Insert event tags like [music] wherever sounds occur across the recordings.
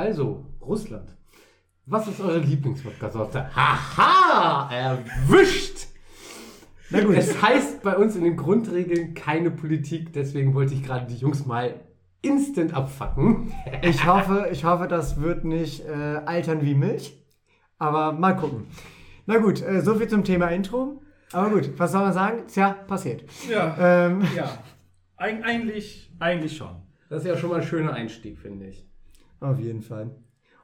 Also, Russland. Was ist eure Lieblingspodcast-Sorte? Haha! Erwischt! Na gut. Es heißt bei uns in den Grundregeln keine Politik, deswegen wollte ich gerade die Jungs mal instant abfacken. Ich hoffe, ich hoffe, das wird nicht äh, altern wie Milch. Aber mal gucken. Na gut, äh, so viel zum Thema Intro. Aber gut, was soll man sagen? Tja, passiert. Ja. Ähm, Ja. Eig eigentlich, eigentlich schon. Das ist ja schon mal ein schöner Einstieg, finde ich. Auf jeden Fall.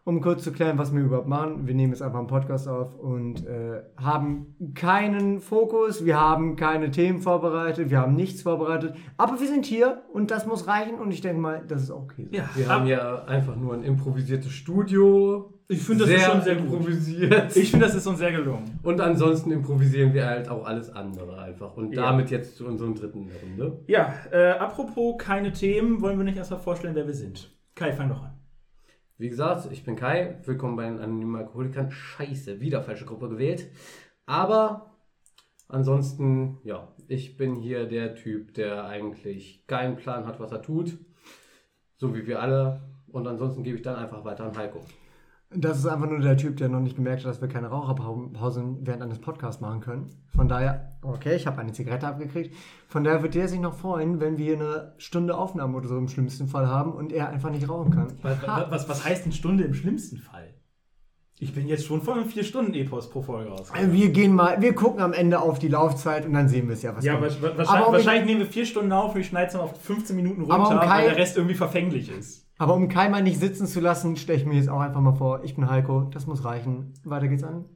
Um kurz zu klären, was wir überhaupt machen. Wir nehmen jetzt einfach einen Podcast auf und äh, haben keinen Fokus, wir haben keine Themen vorbereitet, wir haben nichts vorbereitet. Aber wir sind hier und das muss reichen und ich denke mal, das ist auch okay. so. Ja, Wir haben ja einfach nur ein improvisiertes Studio. Ich finde, das ist schon sehr gut. improvisiert. Ich finde, das ist uns sehr gelungen. Und ansonsten improvisieren wir halt auch alles andere einfach. Und Ja. damit jetzt zu unserem dritten Runde. Ja, äh, apropos keine Themen, wollen wir nicht erstmal vorstellen, wer wir sind. Kai, fang doch an. Wie gesagt, ich bin Kai. Willkommen bei den anonymen Alkoholikern. Scheiße, wieder falsche Gruppe gewählt. Aber ansonsten, ja, ich bin hier der Typ, der eigentlich keinen Plan hat, was er tut. So wie wir alle. Und ansonsten gebe ich dann einfach weiter an Heiko. Das ist einfach nur der Typ, der noch nicht gemerkt hat, dass wir keine Raucherpausen während eines Podcasts machen können. Von daher, okay, ich habe eine Zigarette abgekriegt. Von daher wird der sich noch freuen, wenn wir eine Stunde Aufnahme oder so im schlimmsten Fall haben und er einfach nicht rauchen kann. Was, was, was heißt eine Stunde im schlimmsten Fall? Ich bin jetzt schon vor einem 4-Stunden-Epos pro Folge raus. Also wir gehen mal, wir gucken am Ende auf die Laufzeit und dann sehen wir es ja, was Ja, wahrscheinlich, um- wahrscheinlich nehmen wir vier Stunden auf und ich schneide es dann auf 15 Minuten runter, um weil der Rest irgendwie verfänglich ist. Aber um Kai mal nicht sitzen zu lassen, stelle ich mir jetzt auch einfach mal vor, ich bin Heiko, das muss reichen. Weiter geht's an.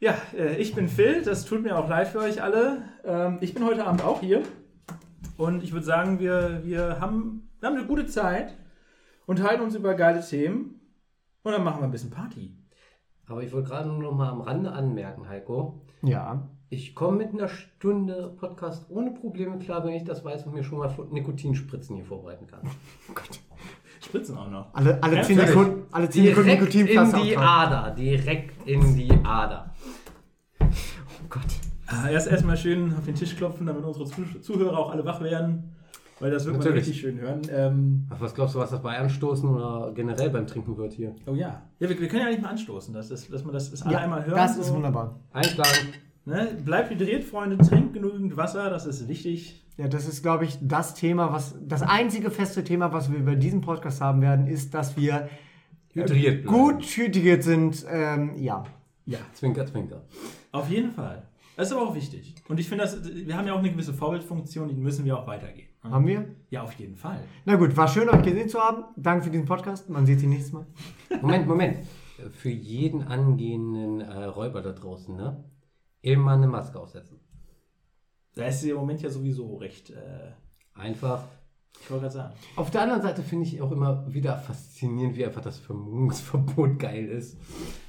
Ja, äh, ich bin Phil, das tut mir auch leid für euch alle. Ähm, ich bin heute Abend auch hier und ich würde sagen, wir, wir, haben, wir haben eine gute Zeit, unterhalten uns über geile Themen und dann machen wir ein bisschen Party. Aber ich wollte gerade nur noch mal am Rande anmerken, Heiko. Ja. Ich komme mit einer Stunde Podcast ohne Probleme klar, wenn ich das weiß und mir schon mal Nikotinspritzen hier vorbereiten kann. [laughs] Oh Gott. Spritzen auch noch. Alle, alle Ja, 10 völlig. Sekunden, alle 10 Sekunden Direkt in Nikotinpflaster die auftragen. Ader, direkt in die Ader. Oh Gott. Ah, Erst erstmal schön auf den Tisch klopfen, damit unsere Zuh- Zuhörer auch alle wach werden, weil das wird man Natürlich. richtig schön hören. Ähm, Ach, was glaubst du, was das bei Anstoßen oder generell beim Trinken wird hier? oh ja. Ja, wir, wir können ja nicht mal anstoßen, dass, das, dass man das, das alle Ja, einmal hören. das ist so. wunderbar. Einschlagen. Ne? Bleibt hydriert, Freunde, trinkt genügend Wasser, das ist wichtig. Ja, das ist, glaube ich, das Thema, was das einzige feste Thema, was wir über diesen Podcast haben werden, ist, dass wir Hydriert bleiben. gut hydriert sind. Ähm, ja. Ja, Zwinker, zwinker. auf jeden Fall. Das ist aber auch wichtig. Und ich finde, wir haben ja auch eine gewisse Vorbildfunktion, die müssen wir auch weitergehen. Haben wir? Ja, auf jeden Fall. Na gut, war schön, euch gesehen zu haben. Danke für diesen Podcast. Man sieht sich nächstes Mal. Moment, Moment. Für jeden angehenden äh, Räuber da draußen, ne? Immer eine Maske aufsetzen. Da ist sie im Moment ja sowieso recht, äh, Einfach. ich wollte gerade sagen. Auf der anderen Seite finde ich auch immer wieder faszinierend, wie einfach das Vermummungsverbot [laughs] geil ist.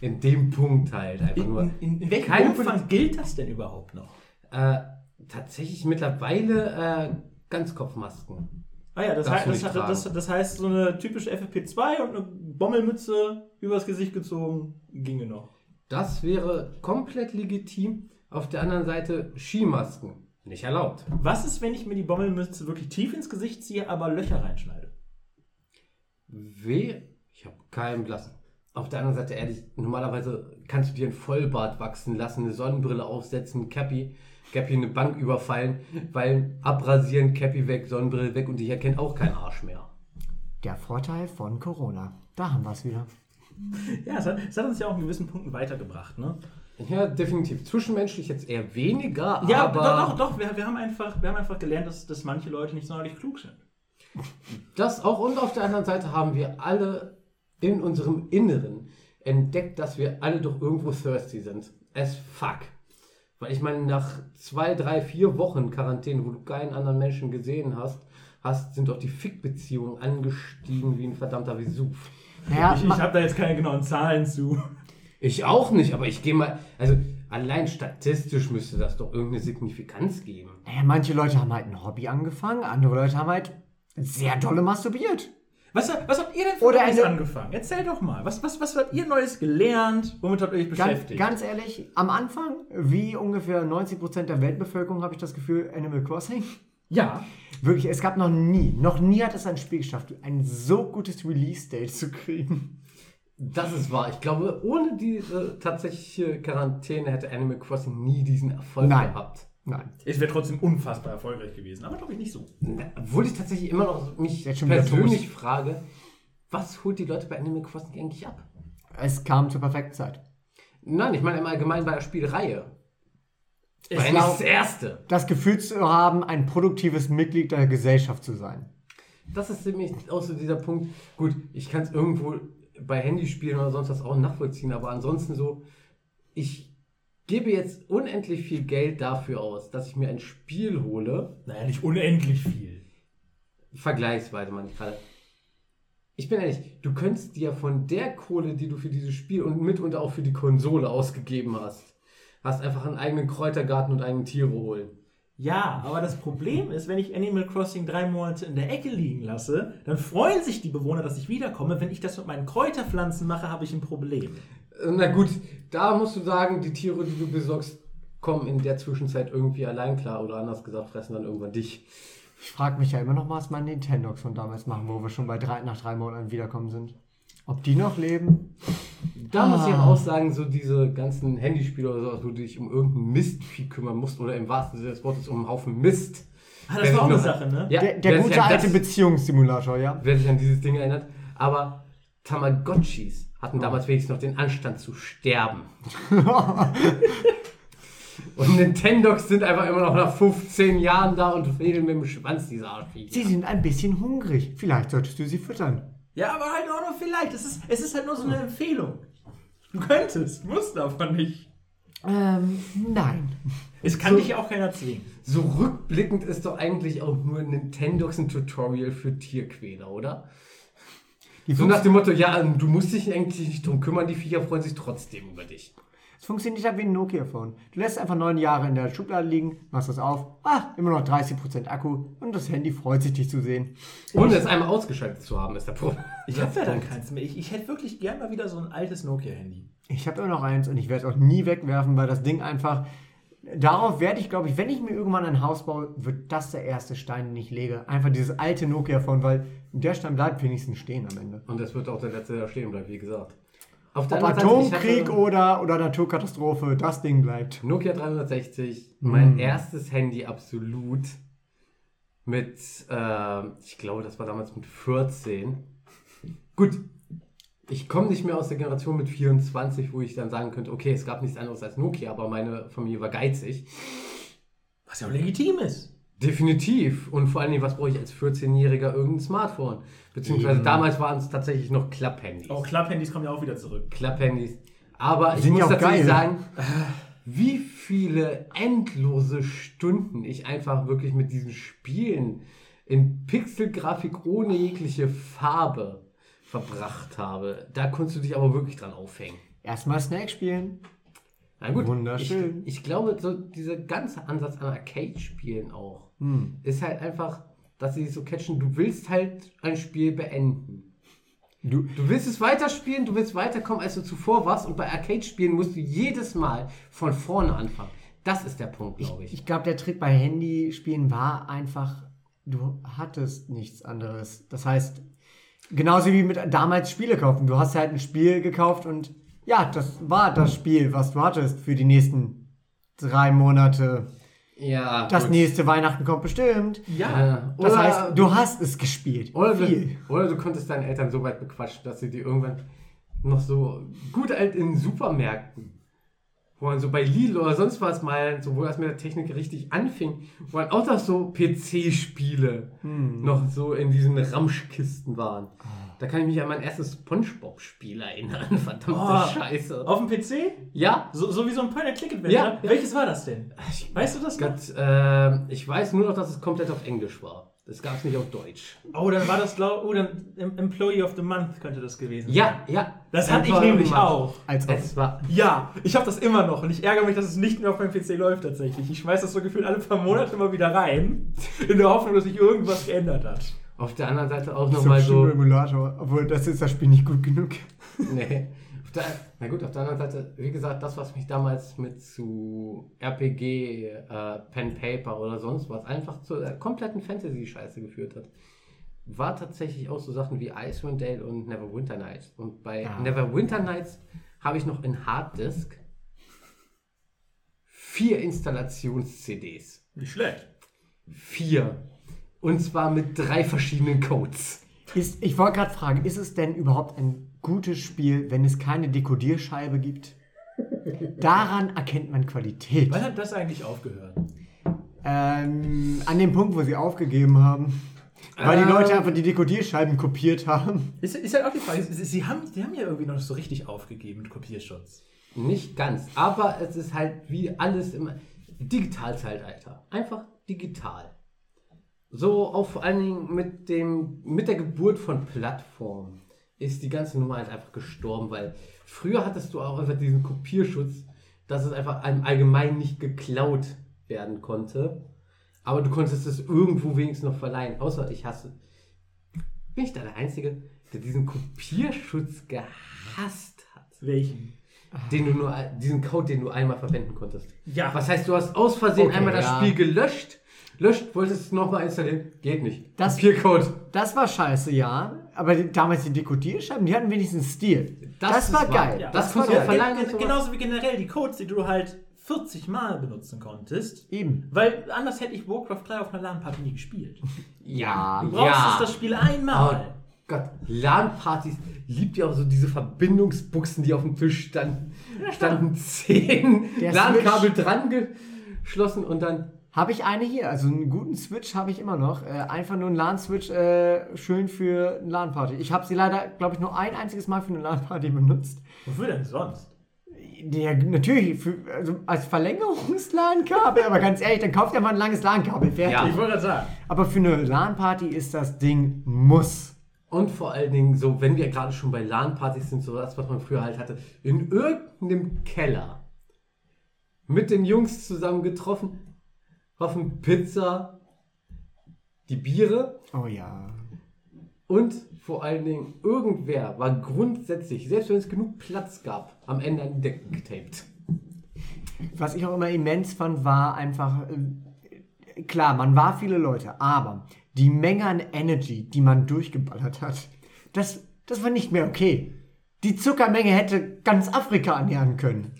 In dem Punkt halt. Einfach nur. In, in, in welchem Umfang gilt das denn überhaupt noch? Äh, tatsächlich mittlerweile äh, Ganzkopfmasken. Ah ja, das, heißt, das, das, das heißt, so eine typische FFP2 und eine Bommelmütze übers Gesicht gezogen ginge noch. Das wäre komplett legitim. Auf der anderen Seite Skimasken. Nicht erlaubt. Was ist, wenn ich mir die Bommelmütze wirklich tief ins Gesicht ziehe, aber Löcher reinschneide? Weh? Ich habe keinen blassen. Auf der anderen Seite, ehrlich, normalerweise kannst du dir ein Vollbart wachsen lassen, eine Sonnenbrille aufsetzen, Cappy, Cappy eine Bank überfallen, weil abrasieren, Cappy weg, Sonnenbrille weg und dich erkennt auch kein Arsch mehr. Der Vorteil von Corona. Da haben wir es wieder. Ja, es hat, es hat uns ja auch in gewissen Punkten weitergebracht, ne? Ja, definitiv. Zwischenmenschlich jetzt eher weniger, Ja, aber doch, doch, doch. Wir, wir, haben einfach, wir haben einfach gelernt, dass, dass manche Leute nicht sonderlich klug sind. das auch. Und auf der anderen Seite haben wir alle in unserem Inneren entdeckt, dass wir alle doch irgendwo thirsty sind. As fuck. Weil ich meine, nach zwei, drei, vier Wochen Quarantäne, wo du keinen anderen Menschen gesehen hast, hast sind doch die Fickbeziehungen angestiegen wie ein verdammter Vesuv. Naja, ich ich habe da jetzt keine genauen Zahlen zu. Ich auch nicht, aber ich gehe mal, also allein statistisch müsste das doch irgendeine Signifikanz geben. naja, manche Leute haben halt ein Hobby angefangen, andere Leute haben halt sehr dolle masturbiert. Was, was habt ihr denn für Oder Neues angefangen? Erzähl doch mal. Was, was, was habt ihr Neues gelernt? Womit habt ihr euch Ganz, beschäftigt? ganz ehrlich, am Anfang, wie ungefähr 90% der Weltbevölkerung, habe ich das Gefühl, Animal Crossing. ja. Wirklich, es gab noch nie, noch nie hat es ein Spiel geschafft, ein so gutes Release-Date zu kriegen. Das ist wahr. Ich glaube, ohne diese tatsächliche Quarantäne hätte Animal Crossing nie diesen Erfolg Nein. gehabt. Nein. Es wäre trotzdem unfassbar erfolgreich gewesen, aber glaube ich nicht so. Obwohl ich tatsächlich immer noch mich persönlich frage, was holt die Leute bei Animal Crossing eigentlich ab? Es kam zur perfekten Zeit. Nein, ich meine im Allgemeinen bei der Spielreihe. Es War das Erste. Das Gefühl zu haben, ein produktives Mitglied der Gesellschaft zu sein. Das ist nämlich auch so dieser Punkt. Gut, ich kann es irgendwo bei Handyspielen oder sonst was auch nachvollziehen, aber ansonsten so, ich gebe jetzt unendlich viel Geld dafür aus, dass ich mir ein Spiel hole, Naja, nicht unendlich viel. vergleichsweise meine ich bin ehrlich, du könntest dir von der Kohle, die du für dieses Spiel und mitunter auch für die Konsole ausgegeben hast, hast einfach einen eigenen Kräutergarten und eigenen Tiere holen. Ja, aber das Problem ist, wenn ich Animal Crossing drei Monate in der Ecke liegen lasse, dann freuen sich die Bewohner, dass ich wiederkomme. Wenn ich das mit meinen Kräuterpflanzen mache, habe ich ein Problem. Na gut, da musst du sagen, die Tiere, die du besorgst, kommen in der Zwischenzeit irgendwie allein klar oder anders gesagt, fressen dann irgendwann dich. Ich frage mich ja immer noch, was meine Nintendogs von damals machen, wo wir schon bei drei, nach drei Monaten wiederkommen sind. Ob die noch leben? Da muss ich Ah. aber auch sagen, so diese ganzen Handyspiele oder sowas, wo du dich um irgendeinen Mistvieh kümmern musst oder im wahrsten Sinne des Wortes um einen Haufen Mist. Ah, das war auch eine noch- Sache, ne? Ja, Der, der gute alte das- Beziehungssimulator, ja? Wer sich an dieses Ding erinnert. Aber Tamagotchis Oh. hatten damals wenigstens noch den Anstand zu sterben. [laughs] [laughs] Und Nintendogs sind einfach immer noch nach 15 Jahren da und fädeln mit dem Schwanz diese Arschviecher. Sie sind ein bisschen hungrig. Vielleicht solltest du sie füttern. Ja, aber halt auch nur vielleicht. Es ist, es ist halt nur so eine Empfehlung. Du könntest, musst aber nicht. Ähm, nein. Es kann dich ja auch keiner zwingen. So rückblickend ist doch eigentlich auch nur Nintendogs ein Tutorial für Tierquäler, oder? Die So nach dem Motto, ja, du musst dich eigentlich nicht drum kümmern, die Viecher freuen sich trotzdem über dich. Es funktioniert halt wie ein Nokia-Phone. Du lässt einfach neun Jahre in der Schublade liegen, machst das auf, ah, immer noch 30% Akku und das Handy freut sich, dich zu sehen. Ohne es einmal ausgeschaltet zu haben, ist der Problem. Ich habe ja dann keins mehr. Ich, ich hätte wirklich gern mal wieder so ein altes Nokia-Handy. Ich habe immer noch eins und ich werde es auch nie wegwerfen, weil das Ding einfach. Darauf werde ich, glaube ich, wenn ich mir irgendwann ein Haus baue, wird das der erste Stein, den ich lege. Einfach dieses alte Nokia-Phone, weil der Stein bleibt wenigstens stehen am Ende. Und das wird auch der letzte, der stehen bleibt, wie gesagt. Auf der Ob Seite, Atomkrieg hatte oder, oder Naturkatastrophe, das Ding bleibt. Nokia 360, mein Mm. erstes Handy absolut mit, äh, ich glaube, das war damals mit 14. Gut, ich komme nicht mehr aus der Generation mit 24, wo ich dann sagen könnte, okay, es gab nichts anderes als Nokia, aber meine Familie war geizig. Was ja auch legitim ist. Definitiv. Und vor allen Dingen, was brauche ich als 14-Jähriger irgendein Smartphone? Beziehungsweise Eben. damals waren es tatsächlich noch Klapphandys. Auch Klapphandys kommen ja auch wieder zurück. Klapphandys. Aber ich muss tatsächlich geil. sagen, wie viele endlose Stunden ich einfach wirklich mit diesen Spielen in Pixelgrafik ohne jegliche Farbe verbracht habe. Da konntest du dich aber wirklich dran aufhängen. Erstmal Snake spielen. Na gut, Wunderschön. Ich, ich glaube, so dieser ganze Ansatz an Arcade-Spielen auch Hm. ist halt einfach, dass sie sich so catchen, du willst halt ein Spiel beenden. Du, Du willst es weiterspielen, du willst weiterkommen, als du zuvor warst und bei Arcade-Spielen musst du jedes Mal von vorne anfangen. Das ist der Punkt, glaube ich. ich glaube, der Trick bei Handyspielen war einfach, du hattest nichts anderes. Das heißt, genauso wie mit damals Spiele kaufen. Du hast halt ein Spiel gekauft und ja, das war das Spiel, was du hattest für die nächsten drei Monate. Ja, Das gut. nächste Weihnachten kommt bestimmt. Ja. Das Oder- heißt, du hast es gespielt. Oder Viel. du, oder du konntest deine Eltern so weit bequatschen, dass sie dir irgendwann noch so gut alt in Supermärkten, wo man so bei Lidl oder sonst was mal, so wo das mit der Technik richtig anfing, wo dann auch noch so PC-Spiele Hm. noch so in diesen Ramschkisten waren. Da kann ich mich an mein erstes Spongebob-Spiel erinnern. [laughs] Verdammte Oh. Scheiße. Auf dem PC? Ja, So, so wie so ein Point-and-Click-Adventure? Ja, ja. Welches war das denn? Weißt du das noch? Gott, äh, ich weiß nur noch, dass es komplett auf Englisch war. Das gab es nicht auf Deutsch. Oh, dann war das, glaub, oh, dann Em- Employee of the Month könnte das gewesen sein. Ja, ja. Das hatte ich nämlich auch. Als. Es war Ja, ich habe das immer noch und ich ärgere mich, dass es nicht mehr auf meinem PC läuft tatsächlich. Ich schmeiß das so gefühlt alle paar Monate mal wieder rein, in der Hoffnung, dass sich irgendwas geändert hat. Auf der anderen Seite auch so nochmal so. ein Emulator. Obwohl, das ist das Spiel nicht gut genug. [laughs] Nee. Auf der, na gut, auf der anderen Seite, wie gesagt, das, was mich damals mit zu RPG, äh, Pen Paper oder sonst was einfach zur äh, kompletten Fantasy-Scheiße geführt hat. war tatsächlich auch so Sachen wie Icewind Dale und Neverwinter Nights. Und bei Ah. Neverwinter Nights habe ich noch in Harddisk vier Installations-CDs. Nicht schlecht. Vier. Und zwar mit drei verschiedenen Codes. Ist, ich wollte gerade fragen, ist es denn überhaupt ein gutes Spiel, wenn es keine Dekodierscheibe gibt? Daran erkennt man Qualität. Wann hat das eigentlich aufgehört? Ähm, an dem Punkt, wo sie aufgegeben haben. Weil die Ähm. Leute einfach die Dekodierscheiben kopiert haben. Ist, ist halt auch die Frage, sie, sie, haben, sie haben ja irgendwie noch nicht so richtig aufgegeben mit Kopierschutz. Nicht ganz, aber es ist halt wie alles im Digitalzeitalter. Einfach digital. So auch vor allen Dingen mit, dem, mit der Geburt von Plattformen ist die ganze Nummer halt einfach gestorben, weil früher hattest du auch einfach diesen Kopierschutz, dass es einfach im Allgemeinen nicht geklaut werden konnte. Aber du konntest es irgendwo wenigstens noch verleihen. Außer ich hasse. Bin ich da der Einzige, der diesen Kopierschutz gehasst hat? Welchen? den du nur, diesen Code, den du einmal verwenden konntest. Ja. Was heißt, du hast aus Versehen Okay, einmal das ja. Spiel gelöscht, löscht, wolltest es nochmal installieren, geht nicht. Das- Papiercode. Das war scheiße, ja. Aber die, damals die Dekodierscheiben, die hatten wenigstens Stil. Das, Das war geil. Ja, Das das war du geil. verleihen und Gen- sowas. Genauso wie generell die Codes, die du halt 40 Mal benutzen konntest. Eben. Weil anders hätte ich Warcraft 3 auf einer LAN-Party nie gespielt. Ja, Du brauchst das Spiel einmal. Oh Gott, LAN-Partys liebt ja auch so diese Verbindungsbuchsen, die auf dem Tisch standen. [laughs] Standen zehn LAN-Kabel dran geschlossen und dann. Habe ich eine hier, also einen guten Switch habe ich immer noch. Äh, einfach nur einen LAN-Switch, äh, schön für eine LAN-Party. Ich habe sie leider, glaube ich, nur ein einziges Mal für eine LAN-Party [laughs] benutzt. Wofür denn sonst? Der, natürlich, für, also als Verlängerungs-LAN-Kabel, aber ganz ehrlich, dann kauft ihr mal ein langes LAN-Kabel, fertig. Ja. Ich wollte gerade sagen. Aber für eine LAN-Party ist das Ding Muss. Und vor allen Dingen, so, wenn wir gerade schon bei LAN-Partys sind, so das, was man früher halt hatte, in irgendeinem Keller mit den Jungs zusammen getroffen, hoffen Pizza, die Biere Oh ja. und vor allen Dingen irgendwer war grundsätzlich, selbst wenn es genug Platz gab, am Ende an die Decken getaped. Was ich auch immer immens fand, war einfach, äh, klar, man war viele Leute, aber die Menge an Energy, die man durchgeballert hat, das, das war nicht mehr okay. Die Zuckermenge hätte ganz Afrika ernähren können.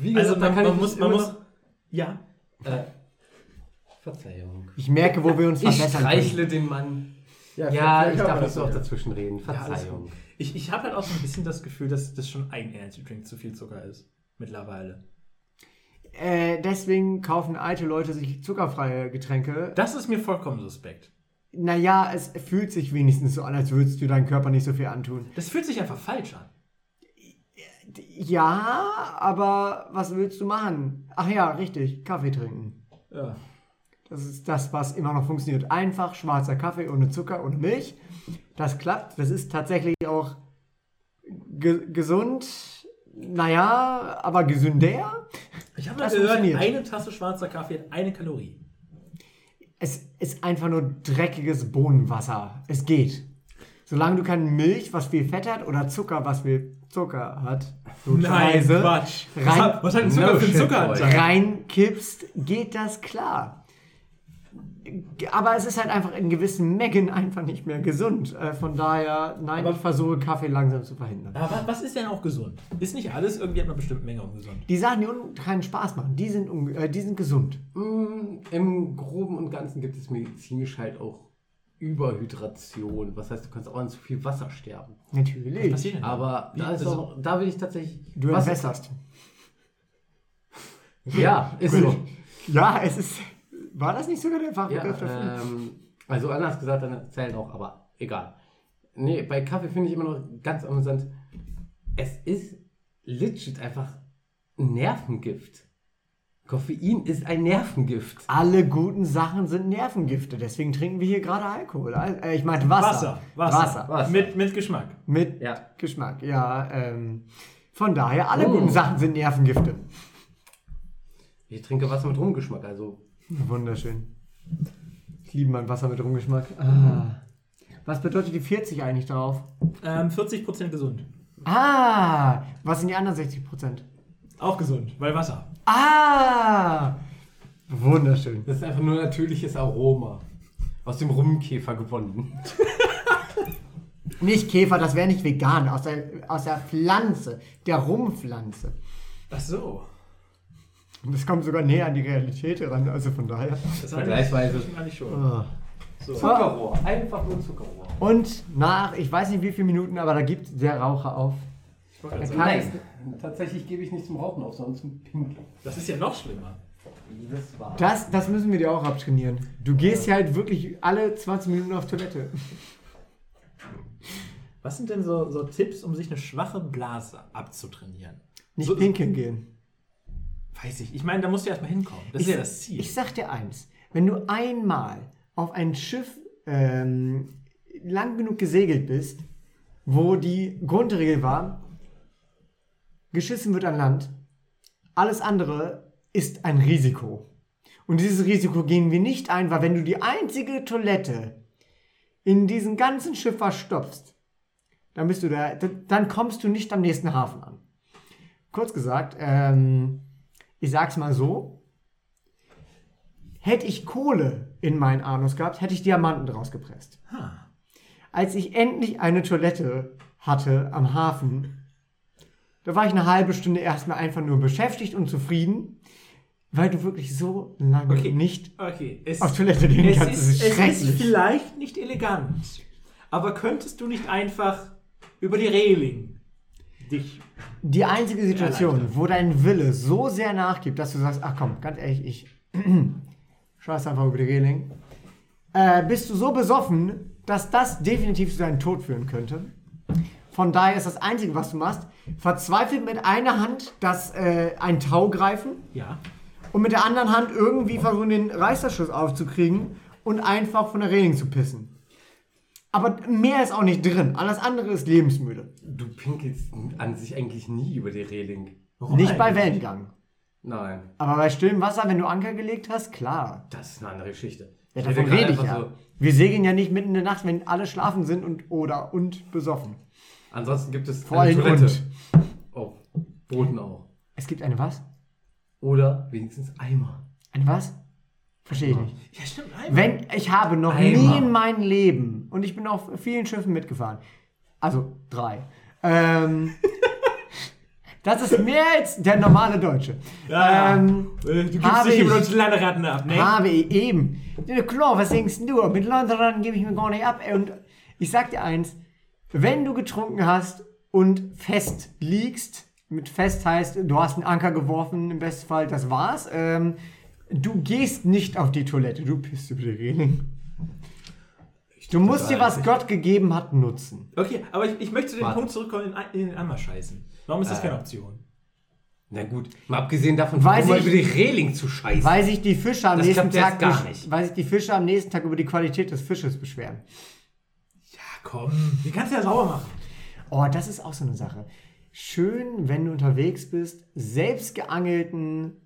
Wie Also gesagt, da man, kann man muss, man muss. Ja. äh, Verzeihung. Ich merke, wo wir uns Ich verbessern können. streichle den Mann. Ja, vielleicht ich darf man nicht so ja. dazwischen reden. Verzeihung. Ich, ich habe halt auch so ein bisschen das Gefühl, dass das schon ein Energy Drink zu viel Zucker ist. Mittlerweile. Äh, deswegen kaufen alte Leute sich zuckerfreie Getränke. Das ist mir vollkommen suspekt. Naja, es fühlt sich wenigstens so an, als würdest du deinem Körper nicht so viel antun. Das fühlt sich einfach falsch an. Ja, aber was willst du machen? Ach ja, richtig, Kaffee trinken. Ja. Das ist das, was immer noch funktioniert. Einfach schwarzer Kaffee ohne Zucker, ohne Milch. Das klappt. Das ist tatsächlich auch ge gesund. Naja, aber gesünder. Ich habe Das gehört, eine Tasse schwarzer Kaffee hat eine Kalorie. Es ist einfach nur dreckiges Bohnenwasser. Es geht. Solange du keine Milch, was viel Fett hat, oder Zucker, was viel Zucker hat, logischerweise, Quatsch. Was Rein- hat, was hat denn Zucker No für Zuckeranteil? reinkippst, geht das klar. Aber es ist halt einfach in gewissen Mengen einfach nicht mehr gesund. Äh, Von daher, nein, Aber- ich versuche Kaffee langsam zu verhindern. Aber wa- was ist denn auch gesund? Ist nicht alles irgendwie ab einer bestimmten Menge ungesund? Die Sachen, die unten keinen Spaß machen, die sind, äh, die sind gesund. Mm, Im Groben und Ganzen gibt es medizinisch halt auch Überhydration. Was heißt, du kannst auch an zu viel Wasser sterben. Natürlich. passiert denn? Aber da, ist also- auch, da will ich tatsächlich. Du entwässerst. Ja, ist so. Ja, es ist. War das nicht sogar der Ja, Fachbegriff dafür? ähm, also anders gesagt, dann zählen auch, aber egal. Nee, bei Kaffee finde ich immer noch ganz amüsant. Es ist legit einfach ein Nervengift. Koffein ist ein Nervengift. Alle guten Sachen sind Nervengifte, deswegen trinken wir hier gerade Alkohol. Äh, ich meinte Wasser. Wasser. Wasser. Wasser. Wasser. Mit, mit Geschmack. Mit Ja. Geschmack, ja. Ähm, von daher, alle Oh. guten Sachen sind Nervengifte. Ich trinke Wasser mit Rumgeschmack, also Wunderschön. Ich liebe mein Wasser mit Rumgeschmack. Ah. Was bedeutet die 40 eigentlich drauf? Ähm, 40% gesund. Ah, was sind die anderen 60 Prozent? Auch gesund, weil Wasser. Ah, wunderschön. das ist einfach nur natürliches Aroma. aus dem Rumkäfer gewonnen. [laughs] Nicht Käfer, das wäre nicht vegan, aus der, aus der Pflanze, der Rumpflanze. Ach so. Und das kommt sogar näher an die Realität heran, also von daher. Das Vergleichsweise. Schon. Ah. So. Zuckerrohr, einfach nur Zuckerrohr. Und nach, ich weiß nicht wie viele Minuten, aber da gibt der Raucher auf. Er kann- Nein, tatsächlich gebe ich nicht zum Rauchen auf, sondern zum Pinkeln. Das ist ja noch schlimmer. Das war. Das, das müssen wir dir auch abtrainieren. Du gehst ja halt wirklich alle 20 Minuten auf Toilette. Was sind denn so, so Tipps, um sich eine schwache Blase abzutrainieren? Nicht So- pinkeln gehen. Weiß ich. Ich meine, da musst du erstmal hinkommen. Das ist ja das Ziel. Ich sag dir eins, wenn du einmal auf ein Schiff ähm, lang genug gesegelt bist, wo die Grundregel war, geschissen wird an Land, alles andere ist ein Risiko. Und dieses Risiko gehen wir nicht ein, weil wenn du die einzige Toilette in diesem ganzen Schiff verstopfst, dann bist du da, dann kommst du nicht am nächsten Hafen an. Kurz gesagt, ähm, ich sag's mal so, hätte ich Kohle in meinen Anus gehabt, hätte ich Diamanten draus gepresst. Ha. Als ich endlich eine Toilette hatte am Hafen, da war ich eine halbe Stunde erstmal einfach nur beschäftigt und zufrieden, weil du wirklich so lange Okay. nicht Okay. Es, auf Toilette gehen es, kannst. ist, Das ist es ist vielleicht nicht elegant. Aber könntest du nicht einfach über die Reling dich. Die einzige Situation, Erleichtert. wo dein Wille so sehr nachgibt, dass du sagst, ach komm, ganz ehrlich, ich [clears throat] scheiß einfach über die Reling, äh, bist du so besoffen, dass das definitiv zu deinem Tod führen könnte. Von daher ist das Einzige, was du machst, verzweifelt mit einer Hand das äh, ein Tau greifen Ja. und mit der anderen Hand irgendwie versuchen, den Reißerschuss aufzukriegen und einfach von der Reling zu pissen. Aber mehr ist auch nicht drin. Alles andere ist lebensmüde. Du pinkelst an sich eigentlich nie über die Reling. Warum Nicht bei eigentlich? Wellengang. Nein, Aber bei stillem Wasser, wenn du Anker gelegt hast, klar. das ist eine andere Geschichte. Ja, Ich davon gerade rede ich ja. so- Wir segeln ja nicht mitten in der Nacht, wenn alle schlafen sind und oder und besoffen. Ansonsten gibt es Vor allem Toilette. und. Auf Booten auch. Es gibt eine was? Oder wenigstens Eimer. Eine was? Verstehe ich nicht. Ja, stimmt. Einmal. Wenn, ich habe noch Eimer. nie in meinem Leben, und ich bin auf vielen Schiffen mitgefahren, also drei, ähm, [laughs] das ist mehr als der normale Deutsche. Ja, ähm, Äh, Du gibst dich ich. über uns Landratten ab, ne? Habe ich eben. Klar, was denkst du? Mit Landratten gebe ich mir gar nicht ab. Und ich sag dir eins, wenn du getrunken hast und fest liegst, mit fest heißt, du hast einen Anker geworfen, im besten Fall, das war's. Ähm, du gehst nicht auf die Toilette, du pisst über die Reling. Du musst dir, was Gott gegeben hat, nutzen. Okay, aber ich, ich möchte zu dem Warte. Punkt zurückkommen, in, in den Eimer scheißen. Warum ist das Äh. keine Option? Na gut, mal abgesehen davon, Weiß mal ich- über die Reling zu scheißen. Weil sich die Fische am Das nächsten klappt Tag gar besch- nicht. weil sich die Fische am nächsten Tag über die Qualität des Fisches beschweren. Ja, komm. Die kannst du ja sauber machen. Oh, das ist auch so eine Sache. Schön, wenn du unterwegs bist, selbst geangelten,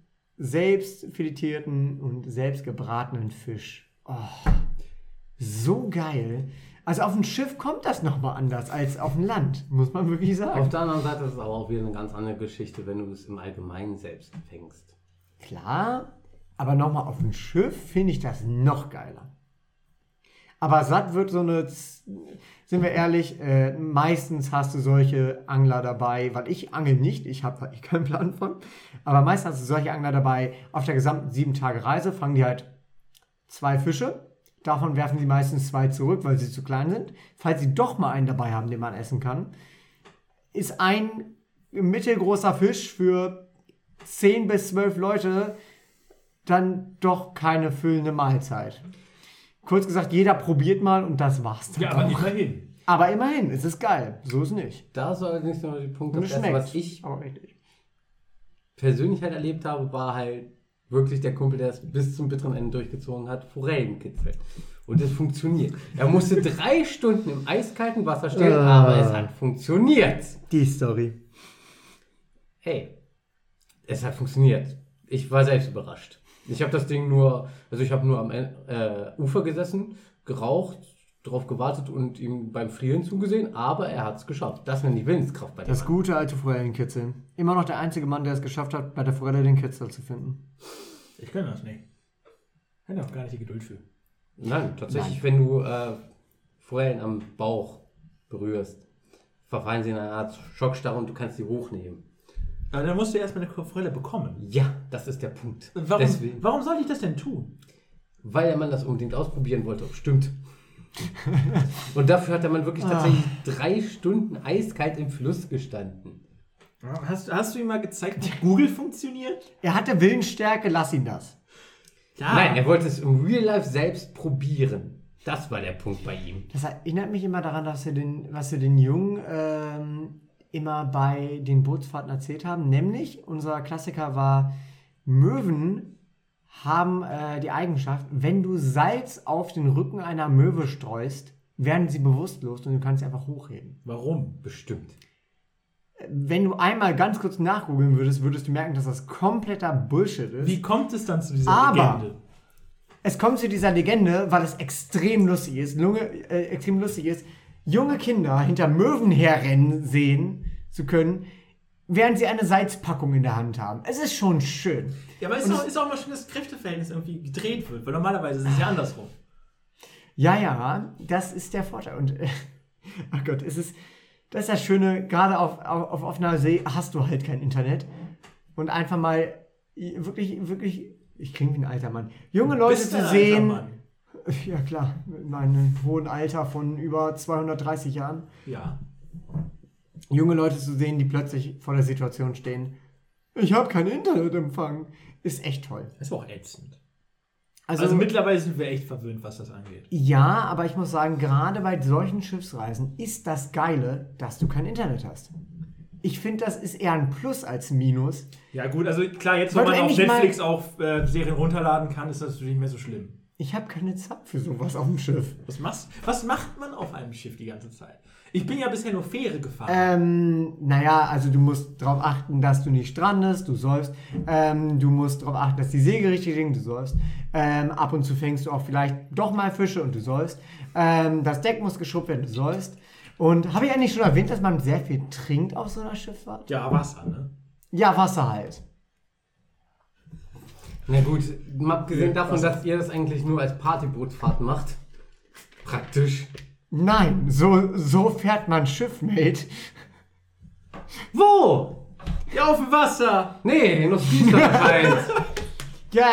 selbst filetierten und selbst gebratenen Fisch. Oh, so geil. Also auf dem Schiff kommt das nochmal anders als auf dem Land, muss man wirklich Auf sagen. der anderen Seite ist es aber auch wieder eine ganz andere Geschichte, wenn du es im Allgemeinen selbst fängst. Klar, aber nochmal auf dem Schiff finde ich das noch geiler. Aber satt wird so eine, sind wir ehrlich, äh, meistens hast du solche Angler dabei, weil ich angel nicht, ich habe eh keinen Plan von, aber meistens hast du solche Angler dabei, auf der gesamten sieben Tage Reise fangen die halt zwei Fische, davon werfen sie meistens zwei zurück, weil sie zu klein sind. Falls sie doch mal einen dabei haben, den man essen kann, ist ein mittelgroßer Fisch für 10 bis 12 Leute dann doch keine füllende Mahlzeit. Kurz gesagt, jeder probiert mal und das war's dann Ja, aber auch. immerhin. Aber immerhin, es ist geil. So ist es nicht. Da ist allerdings noch der Punkt, das Erste, schmeckt. was ich aber richtig. persönlich halt erlebt habe, war halt wirklich der Kumpel, der es bis zum bitteren Ende durchgezogen hat, Forellenkitzel. Und es funktioniert. Er musste [laughs] drei Stunden im eiskalten Wasser stehen, aber es hat funktioniert. Die Story. Hey, es hat funktioniert. Ich war selbst überrascht. Ich habe das Ding nur, also ich habe nur am äh, Ufer gesessen, geraucht, darauf gewartet und ihm beim Frieren zugesehen, aber er hat es geschafft. Das nenne ich Willenskraft bei dem Das Mann. gute alte Forellenkitzel. Immer noch der einzige Mann, der es geschafft hat, bei der Forelle den Kitzel zu finden. Ich kann das nicht. Hätte auch gar nicht die Geduld für. Nein, tatsächlich, wenn du äh, Forellen am Bauch berührst, verfallen sie in eine Art Schockstarre und du kannst sie hochnehmen. Aber dann musst du erstmal eine Forelle bekommen. Ja, das ist der Punkt. Warum, Deswegen, warum soll ich das denn tun? weil der Mann das unbedingt ausprobieren wollte, ob stimmt. [laughs] und dafür hat der Mann wirklich tatsächlich drei Stunden eiskalt im Fluss gestanden. Hast, hast du ihm mal gezeigt, wie Google funktioniert? Er hatte Willensstärke, lass ihn das. Ja. Nein, er wollte es im Real Life selbst probieren. Das war der Punkt bei ihm. Das erinnert mich immer daran, dass wir den, was wir den Jungen ähm, immer bei den Bootsfahrten erzählt haben. Nämlich, unser Klassiker war, Möwen haben äh, die Eigenschaft, wenn du Salz auf den Rücken einer Möwe streust, werden sie bewusstlos und du kannst sie einfach hochheben. Warum? Bestimmt. Wenn du einmal ganz kurz nachgoogeln würdest, würdest du merken, dass das kompletter Bullshit ist. Wie kommt es dann zu dieser Aber- Legende? Es kommt zu dieser Legende, weil es extrem lustig ist, Lunge, äh, extrem lustig ist, junge Kinder hinter Möwen herrennen sehen zu können, während sie eine Salzpackung in der Hand haben. Es ist schon schön. Ja, aber es ist auch, ist auch mal schön, dass das Kräfteverhältnis irgendwie gedreht wird, weil normalerweise ist es ja andersrum. Ja, ja, das ist der Vorteil. Und, äh, [laughs] ach Gott, es ist, das ist das Schöne, gerade auf, auf, auf offener See hast du halt kein Internet. Und einfach mal wirklich, wirklich, ich klinge wie ein alter Mann, junge Leute zu sehen. Mann. Ja, klar, mit meinem hohen Alter von über 230 Jahren. Ja. junge Leute zu sehen, die plötzlich vor der Situation stehen, ich habe keinen Internetempfang, ist echt toll. Das ist auch ätzend. Also, Also, mittlerweile sind wir echt verwöhnt, was das angeht. ja, aber ich muss sagen, gerade bei solchen Schiffsreisen ist das Geile, dass du kein Internet hast. Ich finde, das ist eher ein Plus als ein Minus. Ja, gut, also klar, jetzt, wo man auf mal- Netflix auch äh, Serien runterladen kann, ist das natürlich nicht mehr so schlimm. Ich habe keine Zeit für sowas auf dem Schiff. Was, machst, was macht man auf einem Schiff die ganze Zeit? Ich bin ja bisher nur Fähre gefahren. Ähm, naja, also du musst darauf achten, dass du nicht strandest, du sollst. Ähm, du musst darauf achten, dass die Segel richtig liegen, du sollst. Ähm, ab und zu fängst du auch vielleicht doch mal Fische und du sollst. Ähm, das Deck muss geschrubbt werden, du sollst. Und habe ich eigentlich schon erwähnt, dass man sehr viel trinkt auf so einer Schifffahrt? ja, Wasser, ne? Ja, Wasser halt. Na gut, mal abgesehen davon, dass ihr das eigentlich nur als Partybootsfahrt macht. Praktisch. Nein, so, so fährt man Schiff, Mate. Wo? Ja, auf dem Wasser! Nee, in Ostfriesland scheint. Ja,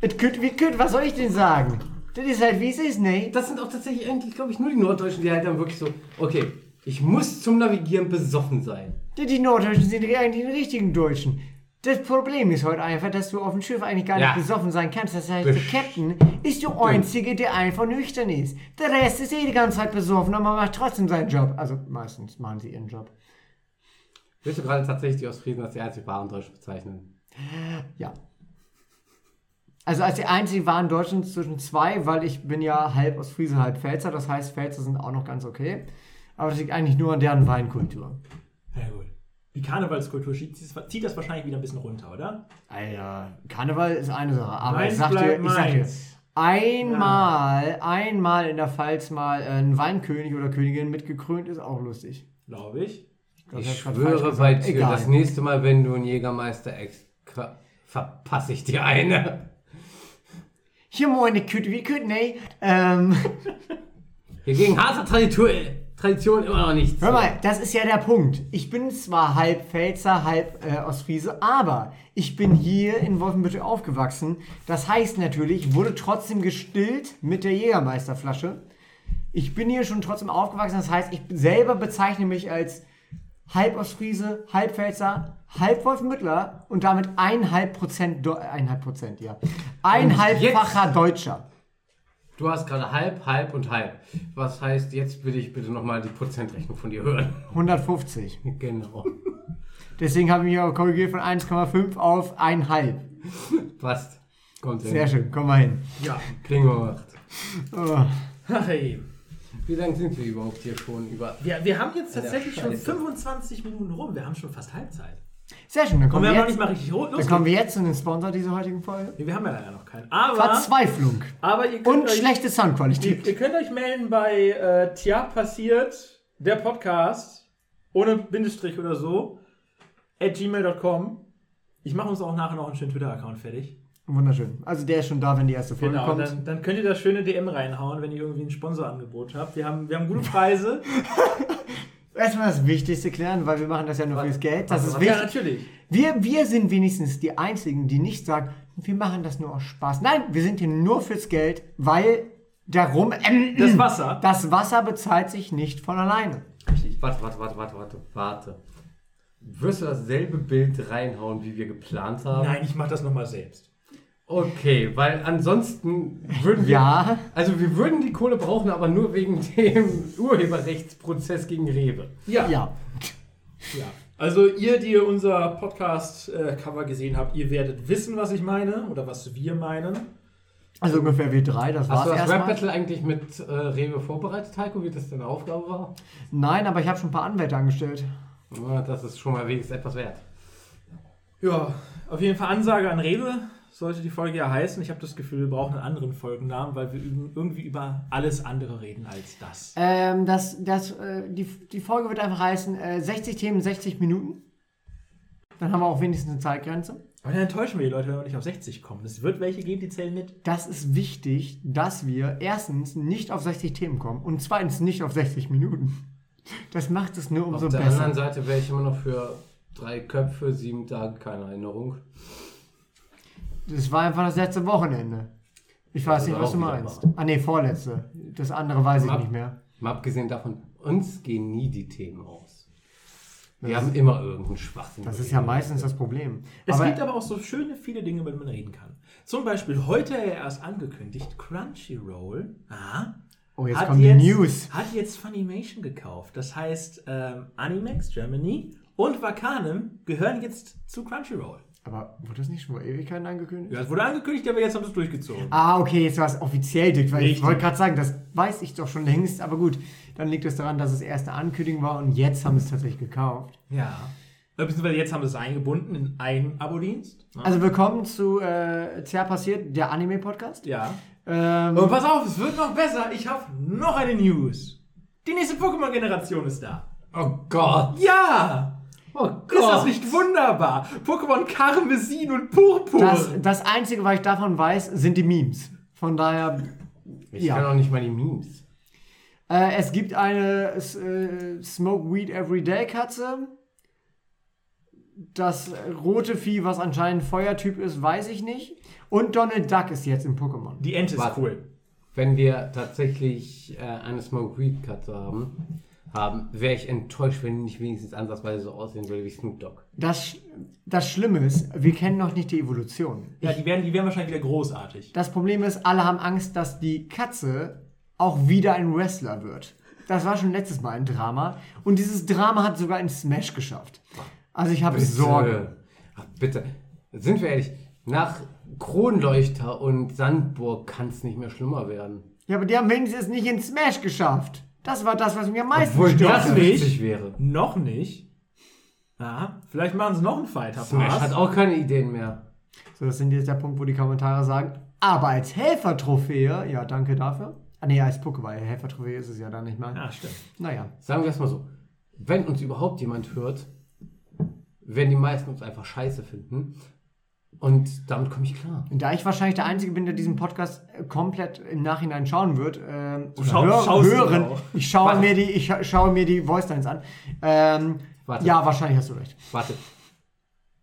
es könnt, wie könnt, was soll ich denn sagen? Das ist halt wie es ist, ne? Das sind auch tatsächlich eigentlich, glaube ich, nur die Norddeutschen, die halt dann wirklich so, okay, ich muss zum Navigieren besoffen sein. Die, die Norddeutschen sind eigentlich die richtigen Deutschen. Das Problem ist heute einfach, dass du auf dem Schiff eigentlich gar nicht Ja. besoffen sein kannst. Das heißt, der Captain ist der Einzige, der einfach nüchtern ist. Der Rest ist eh die ganze Zeit besoffen, aber macht trotzdem seinen Job. Also meistens machen sie ihren Job. Willst du gerade tatsächlich die Ostfriesen als die einzig wahren Deutschen bezeichnen? Ja. Also als die einzige waren Deutschlands zwischen zwei, weil ich bin ja halb aus Friese, halb Pfälzer. Das heißt, Pfälzer sind auch noch ganz okay. Aber das liegt eigentlich nur an deren Weinkultur. Ja, gut. Die Karnevalskultur zieht das wahrscheinlich wieder ein bisschen runter, oder? Alter, Karneval ist eine Sache, aber Meins ich sag dir, bleibt ich sag dir, meins. einmal, einmal in der Pfalz mal ein Weinkönig oder Königin mitgekrönt ist auch lustig. Glaube ich. glaub, Ich schwöre bei dir, Egal. das nächste Mal, wenn du einen Jägermeister ex verpasse ich dir eine. Hier meine Küte, wie Küte, ne? Ähm, Hier gegen Harzer Tradition, Tradition immer noch nichts. hör mal, das ist ja der Punkt. Ich bin zwar halb Pfälzer, halb äh, Ostfriese, aber ich bin hier in Wolfenbüttel aufgewachsen. Das heißt natürlich, ich wurde trotzdem gestillt mit der Jägermeisterflasche. Ich bin hier schon trotzdem aufgewachsen, das heißt, ich selber bezeichne mich als halb Ostfriese, halb Pfälzer, halb Wolfenbüttler und damit eineinhalb Prozent, eineinhalb Prozent, ja. Einhalbfacher Deutscher. Du hast gerade halb, halb und halb. Was heißt, jetzt will ich bitte nochmal die Prozentrechnung von dir hören. 150. Genau. Deswegen habe ich mich auch korrigiert von 1,5 auf 1,5. Passt. Kommt hin. Sehr schön, komm mal hin. Ja. Kriegen wir gemacht. Oh. Ach ey. Wie lange sind wir überhaupt hier schon über? Wir, wir haben jetzt tatsächlich schon Scheiße. 25 Minuten rum. Wir haben schon fast Halbzeit. Sehr schön, dann kommen, wir wir haben noch nicht jetzt, mal richtig rot dann kommen wir jetzt zu dem Sponsor dieser heutigen Folge. Nee, wir haben ja leider noch keinen. Aber, Verzweiflung aber ihr könnt und euch, schlechte ihr, Soundqualität. ihr könnt euch melden bei äh, Tja passiert, der Podcast, ohne Bindestrich oder so, at gmail.com. Ich mache uns auch nachher noch einen schönen Twitter-Account fertig. Wunderschön. Also der ist schon da, wenn die erste Folge Genau, kommt. dann, dann könnt ihr das schöne DM reinhauen, wenn ihr irgendwie ein Sponsorangebot habt. Wir haben, wir haben gute Preise. [laughs] Erstmal das Wichtigste klären, weil wir machen das ja nur fürs Geld. Das ist ja, wichtig. natürlich. Wir, wir sind wenigstens die Einzigen, die nicht sagen, wir machen das nur aus Spaß. Nein, wir sind hier nur fürs Geld, weil darum. Ähm, Das Wasser. Das Wasser bezahlt sich nicht von alleine. Richtig. Warte, warte, warte, warte, warte, warte. Wirst du dasselbe Bild reinhauen, wie wir geplant haben? Nein, ich mach das nochmal selbst. Okay, weil ansonsten würden wir. Ja. Also wir würden die Kohle brauchen, aber nur wegen [laughs] dem Urheberrechtsprozess gegen Rewe. Ja. Ja. ja. Also ihr, die unser Podcast-Cover gesehen habt, ihr werdet wissen, was ich meine oder was wir meinen. Also ungefähr wie drei, das Hast war's du das Rap. Battle eigentlich mit äh, Rewe vorbereitet, Heiko, wie das deine Aufgabe war? Nein, aber ich habe schon ein paar Anwälte angestellt. Ja, das ist schon mal wenigstens etwas wert. Ja, auf jeden Fall Ansage an Rewe sollte die Folge ja heißen. Ich habe das Gefühl, wir brauchen einen anderen Folgennamen, weil wir irgendwie über alles andere reden als das. Ähm, das, das, äh, die, die Folge wird einfach heißen äh, 60 Themen, 60 Minuten. Dann haben wir auch wenigstens eine Zeitgrenze. Aber dann enttäuschen wir die Leute, wenn wir nicht auf 60 kommen. Es wird welche geben, die zählen mit. Das ist wichtig, dass wir erstens nicht auf 60 Themen kommen und zweitens nicht auf 60 Minuten. Das macht es nur umso Auf der besser. anderen Seite wäre ich immer noch für drei Köpfe, sieben Tage, keine Erinnerung. Das war einfach das letzte Wochenende. Ich weiß Das nicht, was du meinst. Ah nee, vorletzte. Das andere weiß ich Ab- nicht mehr. Mal abgesehen davon, uns gehen nie die Themen aus. Wir Das- haben immer irgendeinen Schwachsinn. Das ist ja meistens das Problem. Es Aber gibt aber auch so schöne viele Dinge, über die man reden kann. Zum Beispiel heute ja erst angekündigt, Crunchyroll ah, oh, jetzt jetzt, die News. hat jetzt Funimation gekauft. Das heißt, ähm, Animax Germany und Wakanim gehören jetzt zu Crunchyroll. Aber wurde das nicht schon vor Ewigkeiten angekündigt? Ja, es wurde angekündigt, aber jetzt haben sie es durchgezogen. Ah, okay, jetzt war es offiziell dick, weil ich Richtig. wollte gerade sagen, das weiß ich doch schon längst, aber gut, dann liegt es daran, dass es erst eine Ankündigung war und jetzt haben sie es tatsächlich gekauft. Ja. Beziehungsweise jetzt haben sie es eingebunden in einen Abo-Dienst. ne? Also willkommen zu äh, Zerr passiert, der Anime-Podcast. ja. Ähm, Und pass auf, es wird noch besser. Ich habe noch eine News. Die nächste Pokémon-Generation ist da. Oh Gott! Ja! Oh Gott! Ist das nicht wunderbar? Pokémon Karmesin und Purpur. das, das Einzige, was ich davon weiß, sind die Memes. Von daher, Ich Ja. kann auch nicht mal die Memes. äh, es gibt eine äh, Smoke Weed Everyday Katze. Das rote Vieh, was anscheinend Feuertyp ist, weiß ich nicht. Und Donald Duck ist jetzt im Pokémon. Die Ente ist Warte. cool. Wenn wir tatsächlich äh, eine Smoke Weed Katze haben, haben wäre ich enttäuscht, wenn die nicht wenigstens ansatzweise so aussehen würde wie Snoop Dogg. Das, das Schlimme ist, wir kennen noch nicht die Evolution. Ja, die werden, die werden wahrscheinlich wieder großartig. Das Problem ist, alle haben Angst, dass die Katze auch wieder ein Wrestler wird. Das war schon letztes Mal ein Drama. Und dieses Drama hat sogar in Smash geschafft. Also ich habe Sorge. Ach, bitte. Sind wir ehrlich, nach Kronleuchter und Sandburg kann es nicht mehr schlimmer werden. Ja, aber die haben wenigstens nicht in Smash geschafft. Das war das, was mir am meisten Obwohl stört. das das nicht. wäre. Noch nicht. Ja, vielleicht machen sie noch einen Fighter Smash hat Pass. auch keine Ideen mehr. So, das sind jetzt der Punkt, wo die Kommentare sagen, aber als Helfertrophäe, ja, danke dafür. Ah, nee, als Pokéball, Helfertrophäe ist es ja dann nicht mal. Ja, stimmt. Naja. Sagen wir es mal so. Wenn uns überhaupt jemand hört, werden die meisten uns einfach scheiße finden. Und damit komme ich klar. Und da ich wahrscheinlich der Einzige bin, der diesen Podcast äh, komplett im Nachhinein schauen wird, ähm, schau- hör, hören, ich schaue Warte. mir die, ich scha- schaue mir die Voice Lines an. Ähm, Warte. ja, wahrscheinlich hast du recht. Warte.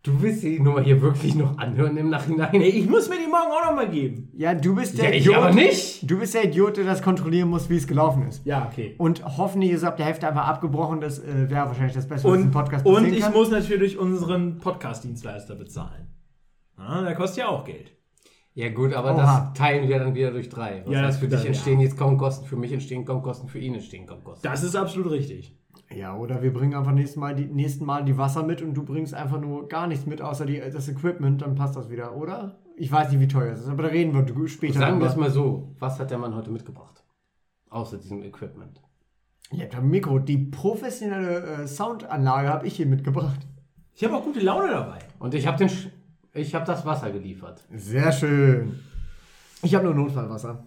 Du willst die Nummer hier wirklich noch anhören im Nachhinein? Nee, ich muss mir die morgen auch noch mal geben. Ja, du bist ja, der ich Idiot. aber nicht. Du bist der Idiot, der das kontrollieren muss, wie es gelaufen ist. Ja, okay. Und hoffentlich ist ab der Hälfte einfach abgebrochen. Das äh, wäre wahrscheinlich das Beste, was Und, im Podcast und ich kann. muss natürlich unseren Podcast-Dienstleister bezahlen. Ja, der kostet ja auch Geld. Ja gut, aber Oha. das teilen wir dann wieder durch drei. Was Ja, heißt, für dich entstehen jetzt kaum Kosten, für mich entstehen kaum Kosten, für ihn entstehen kaum Kosten. Das ist absolut richtig. Ja, oder wir bringen einfach nächstes Mal, die, nächsten Mal die Wasser mit und du bringst einfach nur gar nichts mit, außer die, das Equipment, dann passt das wieder, oder? Ich weiß nicht, wie teuer es ist, aber da reden wir später Sagen wir es mal so, was hat der Mann heute mitgebracht? Außer diesem Equipment. Laptop Mikro, die professionelle äh, Soundanlage habe ich hier mitgebracht. Ich habe auch gute Laune dabei. Und ich habe den, Sch- ich habe das Wasser geliefert. Sehr schön. Ich habe nur Notfallwasser.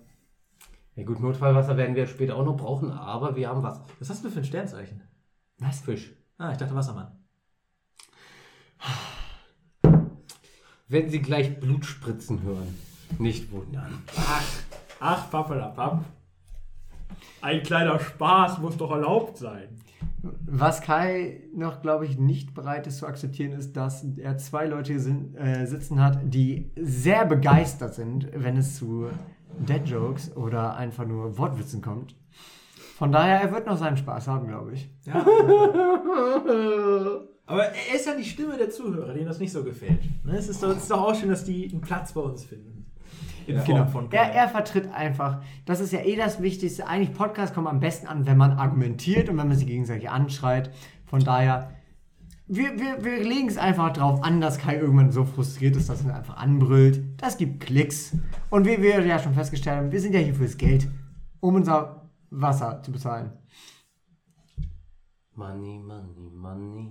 Ja gut, Notfallwasser werden wir später auch noch brauchen, aber wir haben Wasser. Was hast du für ein Sternzeichen? Was? Fisch. Ah, ich dachte Wassermann. wenn Sie gleich Blutspritzen hören. Nicht wundern. Ach, ach, Pappelapapp. Ein kleiner Spaß muss doch erlaubt sein. Was Kai noch, glaube ich, nicht bereit ist zu akzeptieren, ist, dass er zwei Leute hier sin- äh, sitzen hat, die sehr begeistert sind, wenn es zu Dead-Jokes oder einfach nur Wortwitzen kommt. Von daher, er wird noch seinen Spaß haben, glaube ich. Ja. [laughs] Aber er ist ja die Stimme der Zuhörer, denen das nicht so gefällt. Ne? Es, ist doch, es ist doch auch schön, dass die einen Platz bei uns finden. In Form Genau. von Er, er vertritt einfach, das ist ja eh das Wichtigste. Eigentlich Podcasts kommen am besten an, wenn man argumentiert und wenn man sich gegenseitig anschreit. Von daher, wir, wir, wir legen es einfach drauf an, dass Kai irgendwann so frustriert ist, dass er einfach anbrüllt. Das gibt Klicks. Und wie wir ja schon festgestellt haben, wir sind ja hier fürs Geld, um unser Wasser zu bezahlen. Money, money, money.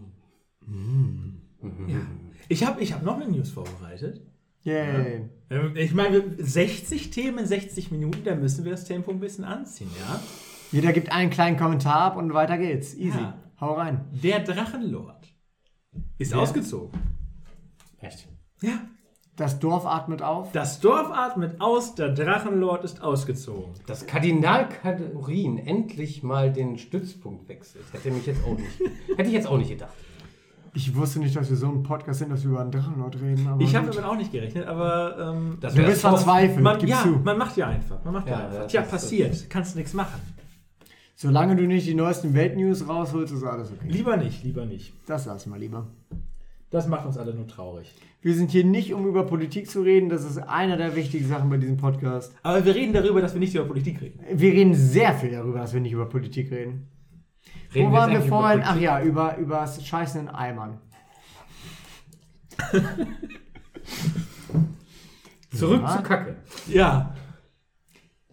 Ich habe ich hab noch eine News vorbereitet. Yay. Ähm, Ich meine, 60 Themen in 60 Minuten, da müssen wir das Tempo ein bisschen anziehen, ja? Jeder gibt einen kleinen Kommentar ab und weiter geht's. Easy. Ja. Hau rein. Der Drachenlord ist Wer? ausgezogen. Echt? Ja. Das Dorf atmet auf. Das Dorf atmet aus, der Drachenlord ist ausgezogen. Dass Kardinal Kadorin endlich mal den Stützpunkt wechselt, hätte mich jetzt auch nicht, [laughs] hätte ich jetzt auch nicht gedacht. Ich wusste nicht, dass wir so ein Podcast sind, dass wir über einen Drachenlord reden. Aber Ich habe damit auch nicht gerechnet, aber ähm, Das Du bist verzweifelt, man, ja, zu. man macht ja einfach. Man macht ja, Ja, einfach. ja, Tja, passiert. Kannst nichts machen. Solange du nicht die neuesten Weltnews rausholst, ist alles okay. Lieber nicht, lieber nicht. Das lassen wir lieber. Das macht uns alle nur traurig. Wir sind hier nicht, um über Politik zu reden. Das ist einer der wichtigen Sachen bei diesem Podcast. Aber wir reden darüber, dass wir nicht über Politik reden. Wir reden sehr viel darüber, dass wir nicht über Politik reden. Reden Wo waren wir vorhin? Ach ja, über, über das Scheißen in Eimern. [laughs] Zurück Ja. zu Kacke. Ja.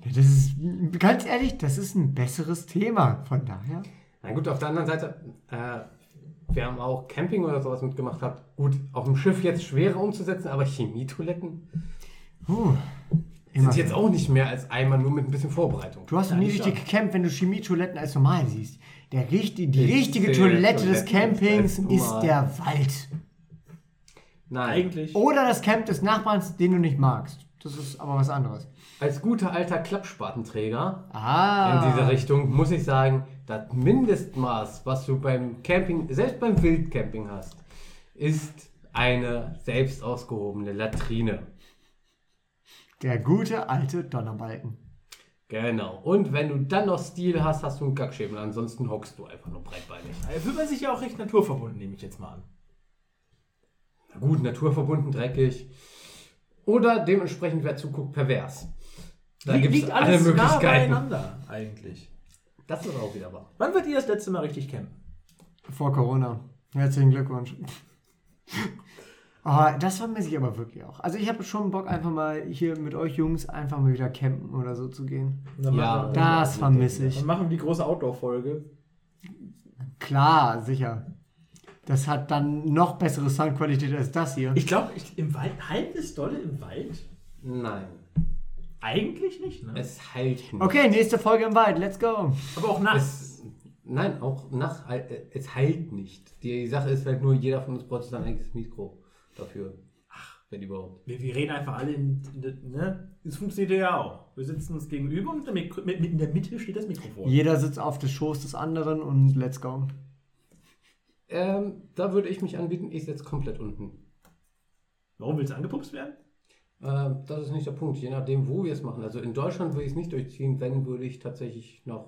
Das ist, ganz ehrlich, das ist ein besseres Thema. Von daher. Na gut, auf der anderen Seite, äh, wir haben auch Camping oder sowas mitgemacht. Hat gut, auf dem Schiff jetzt schwerer umzusetzen, aber Chemietoiletten Puh, sind jetzt auch nicht mehr als einmal nur mit ein bisschen Vorbereitung. Du hast Ja, nie ich richtig gekämpft, wenn du Chemietoiletten als normal siehst. Der richtig, die Ich richtige Toilette des Campings ist der Wald. Nein, Eigentlich. Oder das Camp des Nachbarns, den du nicht magst. Das ist aber was anderes. als guter alter Klappspatennträger Ah. in dieser Richtung muss ich sagen, das Mindestmaß, was du beim Camping, selbst beim Wildcamping hast, ist eine selbst ausgehobene Latrine. Der gute alte Donnerbalken. Genau. Und wenn du dann noch Stil hast, hast du einen Kackschäbel. Ansonsten hockst du einfach nur breitbeinig. Da fühlt man sich ja auch recht naturverbunden, nehme ich jetzt mal an. Na gut, naturverbunden, dreckig. Oder dementsprechend, wer zuguckt, pervers. Da Liegt- es liegt alle alles nah Möglichkeiten. beieinander, eigentlich. Das ist auch wieder wahr. Wann wird ihr das letzte Mal richtig campen? Vor Corona. Herzlichen Glückwunsch. Oh, das vermisse ich aber wirklich auch. Also ich habe schon Bock, einfach mal hier mit euch Jungs einfach mal wieder campen oder so zu gehen. Dann Ja, Das vermisse ich. Dann machen wir die große Outdoor-Folge. Klar, sicher. Das hat dann noch bessere Soundqualität als das hier. Ich glaube, im Wald, halt ist dolle im Wald? Nein. Eigentlich nicht, ne? Es heilt nicht. Okay, nächste Folge im Wald. Let's go. Aber auch nachts. Es, nein, auch nach, äh, es heilt nicht. Die Sache ist halt nur, jeder von uns braucht sein eigenes Mikro dafür. Ach, wenn überhaupt. Wir, wir reden einfach alle in, in ne? Das funktioniert ja auch. Wir sitzen uns gegenüber und mit, mit, in der Mitte steht das Mikrofon. Jeder sitzt auf dem Schoß des anderen und let's go. Ähm, da würde ich mich anbieten, ich setze komplett unten. Warum willst du angepupst werden? Äh, das ist nicht der Punkt, je nachdem, wo wir es machen. Also in Deutschland würde ich es nicht durchziehen, wenn würde ich tatsächlich nach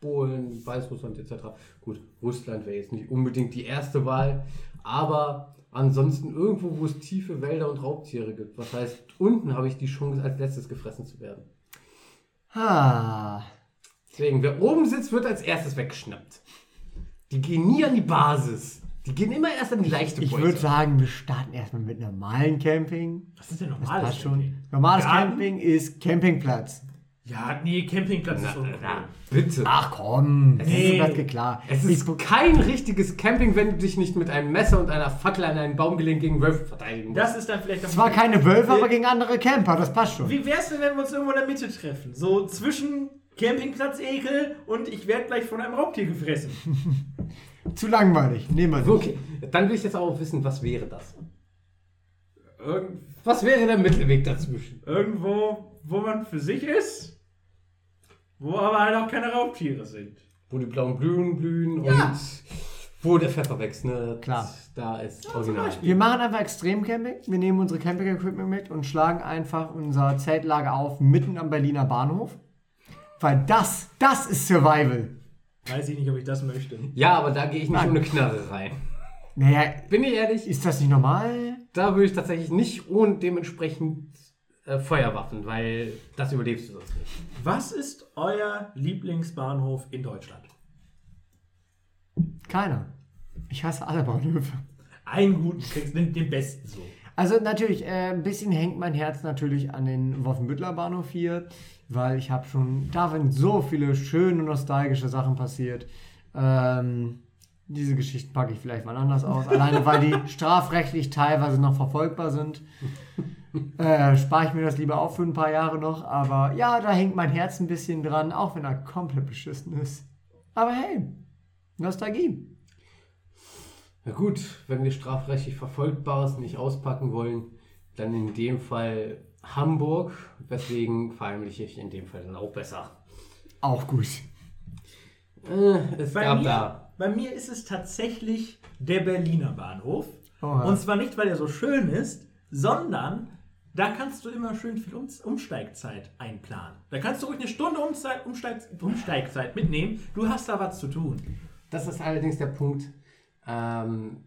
Polen, Weißrussland etc. Gut, Russland wäre jetzt nicht unbedingt die erste Wahl, aber ansonsten irgendwo, wo es tiefe Wälder und Raubtiere gibt. Was heißt, unten habe ich die Chance, als letztes gefressen zu werden. Ah. Deswegen, wer oben sitzt, wird als erstes weggeschnappt. Die gehen nie an die Basis. Die gehen immer erst an die leichte Ich Beute. würde sagen, wir starten erstmal mit normalen Camping. Was ist denn Das normales passt schon. Camping? Normales Garten? Camping ist Campingplatz. Ja, nee, Campingplatz ist so na, na, bitte. Ach komm, das Nee. ist das klar. Es ist kein richtiges Camping, wenn du dich nicht mit einem Messer und einer Fackel an einen Baum gelehnt gegen Wölfe verteidigen musst. Das ist dann vielleicht Zwar keine Wölfe, aber gegen andere Camper, das passt schon. Wie wär's denn, wenn wir uns irgendwo in der Mitte treffen? So zwischen Campingplatz-Ekel und ich werde gleich von einem Raubtier gefressen. [laughs] Zu langweilig. Nehmen wir nicht. Okay, dann will ich jetzt auch wissen, was wäre das? Irgend, Was wäre der Mittelweg dazwischen? irgendwo, wo man für sich ist, wo aber halt auch keine Raubtiere sind. Wo die blauen Blühen blühen Ja. und wo der Pfeffer wächst, ne? Klar. Da ist original. Wir machen einfach Extremcamping. Wir nehmen unsere Camping-Equipment mit und schlagen einfach unser Zeltlager auf mitten am Berliner Bahnhof. Weil das, das ist Survival. Weiß ich nicht, ob ich das möchte. Ja, aber da gehe ich nicht Nein. ohne Knarre rein. Naja, Bin ich ehrlich? ist das nicht normal? Da würde ich tatsächlich nicht ohne dementsprechend äh, Feuerwaffen, weil das überlebst du sonst nicht. Was ist euer Lieblingsbahnhof in Deutschland? Keiner. Ich hasse alle Bahnhöfe. Einen guten kriegst, den, den besten so. Also natürlich, äh, ein bisschen hängt mein Herz natürlich an den Wolfenbüttler Bahnhof hier, weil ich habe schon, da sind so viele schöne, nostalgische Sachen passiert. Ähm, diese Geschichten packe ich vielleicht mal anders aus, alleine weil die [laughs] strafrechtlich teilweise noch verfolgbar sind. [laughs] Äh, spare ich mir das lieber auf für ein paar Jahre noch, aber ja, da hängt mein Herz ein bisschen dran, auch wenn er komplett beschissen ist. Aber hey, Nostalgie. Na gut, wenn wir strafrechtlich Verfolgbares nicht auspacken wollen, dann in dem Fall Hamburg, weswegen verheimliche ich in dem Fall dann auch besser. Auch gut. Äh, es Bei gab mir, da. bei mir ist es tatsächlich der Berliner Bahnhof. Oha. Und zwar nicht, weil er so schön ist, sondern da kannst du immer schön viel um Umsteigzeit einplanen. Da kannst du ruhig eine Stunde Umzei- Umsteig Umsteigzeit mitnehmen. Du hast da was zu tun. Das ist allerdings der Punkt. Ähm,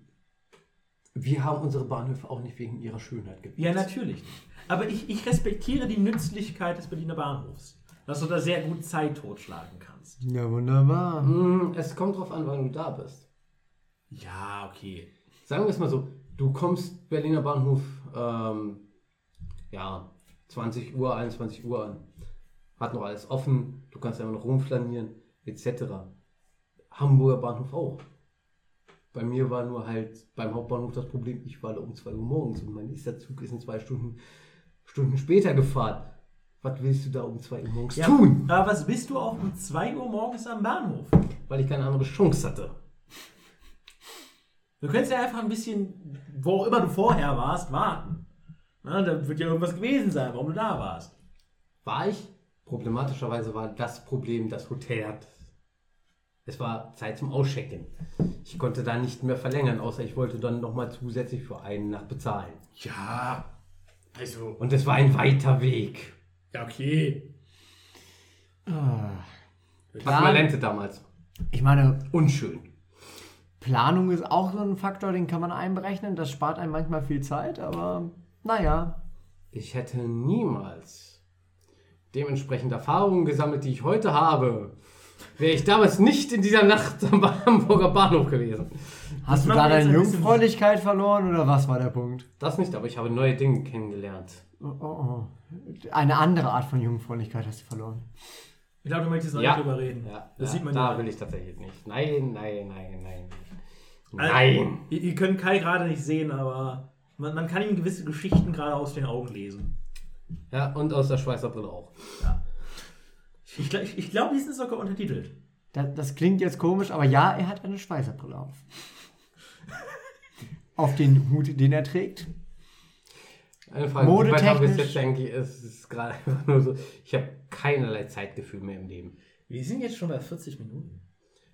wir haben unsere Bahnhöfe auch nicht wegen ihrer Schönheit gewählt. Ja, natürlich. nicht. Aber ich, ich respektiere die Nützlichkeit des Berliner Bahnhofs. Dass du da sehr gut Zeit totschlagen kannst. Ja, wunderbar. Mm, Es kommt drauf an, wann du da bist. Ja, okay. Sagen wir es mal so, du kommst Berliner Bahnhof, ähm, ja, 20 Uhr, 21 Uhr an. Hat noch alles offen, du kannst einfach noch rumflanieren, etc. Hamburger Bahnhof auch. Bei mir war nur halt beim Hauptbahnhof das Problem, ich war da um 2 Uhr morgens und mein nächster Zug ist in zwei Stunden, Stunden später gefahren. Was willst du da um 2 Uhr morgens Ja, tun? Aber was bist du auch um 2 Uhr morgens am Bahnhof? Weil ich keine andere Chance hatte. Du könntest ja einfach ein bisschen, wo auch immer du vorher warst, warten. Na, da wird ja irgendwas gewesen sein, warum du da warst. War ich? Problematischerweise war das Problem, das Hotel hat. Es war Zeit zum Auschecken. Ich konnte da nicht mehr verlängern, außer ich wollte dann nochmal zusätzlich für einen Nacht bezahlen. Ja, also, Und es war ein weiter Weg. ja, okay. Äquivalente damals. Ich meine, Unschön. Planung ist auch so ein Faktor, den kann man einberechnen. Das spart einem manchmal viel Zeit, aber naja. Ich hätte niemals dementsprechend Erfahrungen gesammelt, die ich heute habe. Wäre ich damals nicht in dieser Nacht am Hamburger Bahnhof gewesen. Hast du da deine Jungfräulichkeit verloren oder was war der Punkt? Das nicht, aber ich habe neue Dinge kennengelernt. Oh, oh, oh. Eine andere Art von Jungfräulichkeit hast du verloren. Ich glaube, du möchtest noch Ja. nicht drüber reden. Ja, das ja, sieht man da ja. will ich tatsächlich nicht. Nein, nein, nein, nein. Also, Nein. Ihr, ihr könnt Kai gerade nicht sehen, aber man, man kann ihm gewisse Geschichten gerade aus den Augen lesen. Ja, und aus der Schweizer Brille auch. Ich, gl- ich, ich glaube, die sind sogar untertitelt. Das, das klingt jetzt komisch, aber ja, er hat eine Schweißerbrille auf. [laughs] auf den Hut, den er trägt. Eine Frage, Modetechnisch- jetzt eigentlich? Es ist gerade [laughs] einfach nur so, ich habe keinerlei Zeitgefühl mehr im Leben. Wir sind jetzt schon bei 40 Minuten.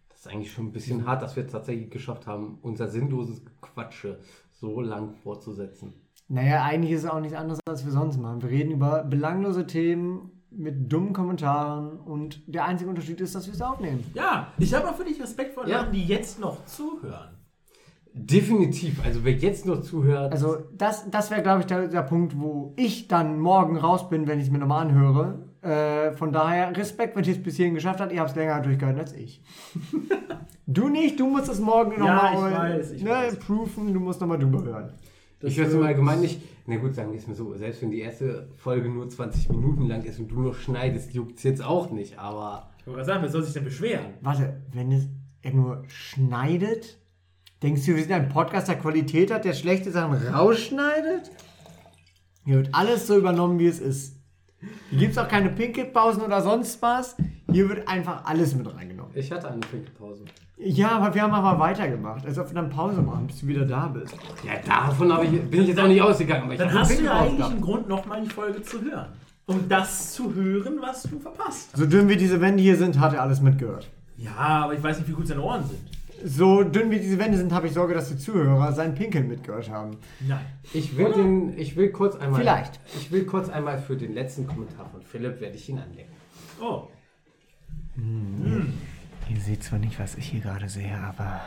Das ist eigentlich schon ein bisschen hart, dass wir es tatsächlich geschafft haben, unser sinnloses Quatsche so lang fortzusetzen. Naja, eigentlich ist es auch nichts anderes, als wir sonst machen. Wir reden über belanglose Themen mit dummen Kommentaren und der einzige Unterschied ist, dass wir es aufnehmen. Ja, ich habe auch für dich Respekt vor Ja. Leuten, die jetzt noch zuhören. Definitiv. Also wer jetzt noch zuhört, Also das, das wäre, glaube ich, der, der Punkt, wo ich dann morgen raus bin, wenn ich es mir nochmal anhöre. Äh, von daher Respekt, wenn ihr es bis hierhin geschafft habt. Ihr habt es länger durchgehalten als ich. [laughs] du nicht, du musst es morgen Ja, nochmal ich weiß, ich ne, weiß. proofen, du musst nochmal drüber hören. ich höre es im Allgemeinen nicht. Na gut, sagen wir es mal so. Selbst wenn die erste Folge nur 20 Minuten lang ist und du noch schneidest, juckt es jetzt auch nicht. Aber Ich wollte gerade sagen, wer soll sich denn beschweren? Warte, wenn es er nur schneidet, denkst du, wir sind ein Podcast, der Qualität hat, der schlechte Sachen rausschneidet? Hier wird alles so übernommen, wie es ist. Hier gibt es auch keine Pinkelpausen oder sonst was. Hier wird einfach alles mit reingenommen. ich hatte eine Trinkpause. Ja, aber wir haben aber weitergemacht, als ob wir dann Pause machen, bis du wieder da bist. Ja, davon ich, bin ich jetzt auch nicht ausgegangen. Aber ich Dann hast du ja eigentlich einen. Grund, nochmal die Folge zu hören. Um das zu hören, was du verpasst. So dünn wie diese Wände hier sind, hat er alles mitgehört. Ja, aber ich weiß nicht, wie gut seine Ohren sind. So dünn wie diese Wände sind, habe ich Sorge, dass die Zuhörer seinen Pinkeln mitgehört haben. Nein. Ich will, den, ich will kurz einmal. Vielleicht. Ich will kurz einmal für den letzten Kommentar von Philipp, werde ich ihn anlegen. Oh. Ihr seht zwar nicht, was ich hier gerade sehe, aber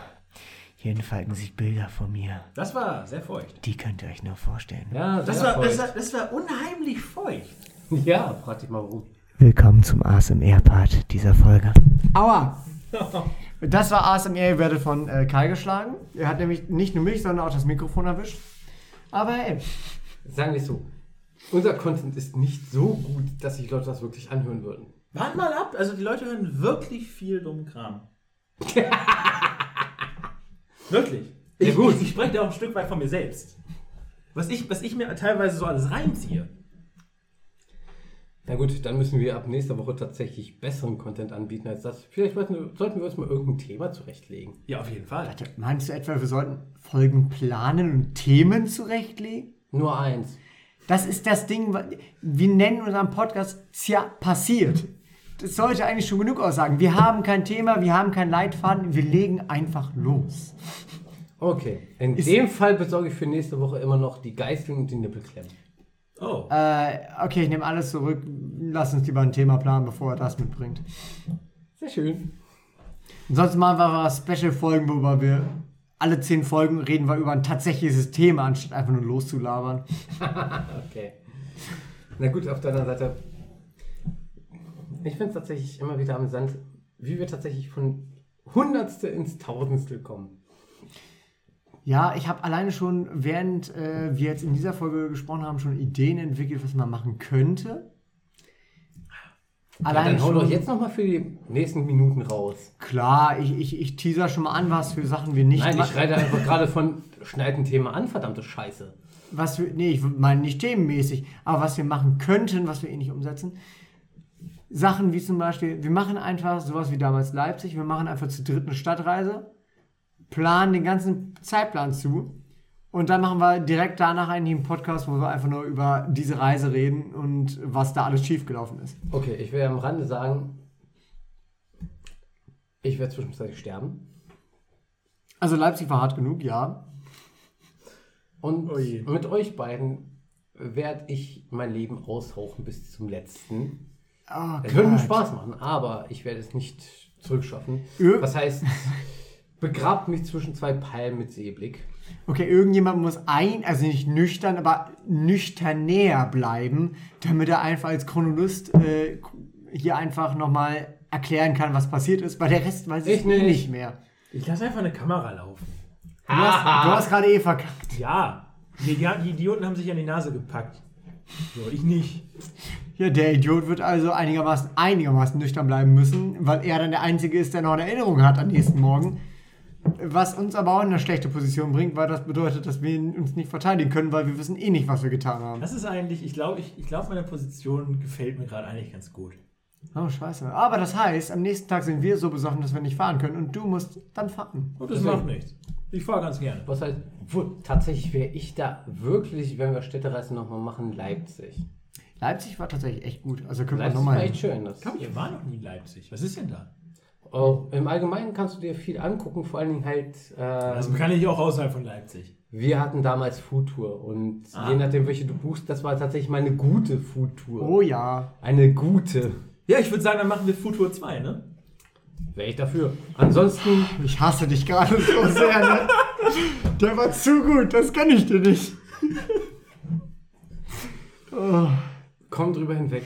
hier entfalten sich Bilder von mir. Das war sehr feucht. Die könnt ihr euch nur vorstellen. Ja, Das sehr war, das, feucht. war, das war unheimlich feucht. Ja, frag dich mal warum. Willkommen zum ASMR-Part dieser Folge. Aua! Das war ASMR, ihr werdet von äh, Kai geschlagen. Er hat nämlich nicht nur mich, sondern auch das Mikrofon erwischt. Aber ey, Sagen wir es so. Unser Content ist nicht so gut, dass sich Leute das wirklich anhören würden. Wart mal ab, also die Leute hören wirklich viel dummen Kram. [laughs] wirklich. Ja, Ich, gut. ich, ich spreche da auch ein Stück weit von mir selbst. Was ich, was ich mir teilweise so alles reinziehe. Na gut, dann müssen wir ab nächster Woche tatsächlich besseren Content anbieten als das. Vielleicht sollten sollten wir uns mal irgendein Thema zurechtlegen. Ja, auf jeden Fall. meinst du etwa, wir sollten Folgen planen und Themen zurechtlegen? Nur eins. Das ist das Ding, wir nennen unseren Podcast Tja, passiert. Das sollte eigentlich schon genug aussagen. Wir haben kein Thema, wir haben keinen Leitfaden, wir legen einfach los. Okay. In Ist- dem Fall besorge ich für nächste Woche immer noch die Geißeln und die Nippelklemmen. Oh. Äh, okay, ich nehme alles zurück. Lass uns lieber ein Thema planen, bevor er das mitbringt. Sehr schön. Ansonsten machen wir mal Special-Folgen, worüber wir alle zehn Folgen reden wir über ein tatsächliches Thema, anstatt einfach nur loszulabern. [laughs] Okay. Na gut, auf der anderen Seite. Ich finde es tatsächlich immer wieder amüsant, wie wir tatsächlich von Hundertstel ins Tausendstel kommen. Ja, ich habe alleine schon, während äh, wir jetzt in dieser Folge gesprochen haben, schon Ideen entwickelt, was man machen könnte. Ja, Alleine dann hau doch jetzt nochmal für die nächsten Minuten raus. Klar, ich, ich, ich teaser schon mal an, was für Sachen wir nicht Nein, ich reite einfach gerade von schneid ein Thema an, verdammte Scheiße. was wir, nee, ich meine nicht themenmäßig, aber was wir machen könnten, was wir eh nicht umsetzen. Sachen wie zum Beispiel, wir machen einfach sowas wie damals Leipzig, wir machen einfach zur dritten Stadtreise, planen den ganzen Zeitplan zu und dann machen wir direkt danach einen Podcast, wo wir einfach nur über diese Reise reden und was da alles schiefgelaufen ist. Okay, ich will am Rande sagen, ich werde zwischenzeitlich sterben. Also Leipzig war hart genug, ja. Und Oh je. mit euch beiden werde ich mein Leben aushauchen bis zum letzten. Oh Es wird mir. Spaß machen, aber ich werde es nicht zurückschaffen. Was heißt, [laughs] begrabt mich zwischen zwei Palmen mit Seeblick. Okay, irgendjemand muss ein, also nicht nüchtern, aber nüchternär bleiben, damit er einfach als Chronologist äh, hier einfach nochmal erklären kann, was passiert ist, weil der Rest weiß ich, Ich eh nicht. nicht mehr. Ich lasse einfach eine Kamera laufen. Du hast, du hast gerade eh verkackt. Ja. Die, die, die Idioten haben sich an die Nase gepackt. So, ich nicht. Ja, der Idiot wird also einigermaßen, einigermaßen nüchtern bleiben müssen, weil er dann der Einzige ist, der noch eine Erinnerung hat am nächsten Morgen. Was uns aber auch in eine schlechte Position bringt, weil das bedeutet, dass wir uns nicht verteidigen können, weil wir wissen eh nicht, was wir getan haben. Das ist eigentlich, ich glaube, ich, ich glaube, meine Position gefällt mir gerade eigentlich ganz gut. Oh, scheiße. Aber das heißt, am nächsten Tag sind wir so besoffen, dass wir nicht fahren können und du musst dann fahren. Und das Deswegen- macht nichts. Ich fahre ganz gerne. Was heißt, wo, tatsächlich wäre ich da wirklich, wenn wir Städtereisen nochmal machen, Leipzig. Leipzig war tatsächlich echt gut. Also können wir Leipzig nochmal war hin. echt schön. Das, Ich glaube, ich war noch nie in Leipzig. Was ist denn da? Auch Im Allgemeinen kannst du dir viel angucken, vor allen Dingen halt. Das ähm, kann ich auch außerhalb von Leipzig. wir hatten damals Foodtour und Ah. je nachdem, welche du buchst, das war tatsächlich mal eine gute Foodtour. Oh ja. Eine gute. Ja, ich würde sagen, dann machen wir Futur 2, ne? Wäre ich dafür. Ansonsten, Ich hasse dich gerade so sehr, ne? Der war zu gut, das kann ich dir nicht. Oh. komm drüber hinweg.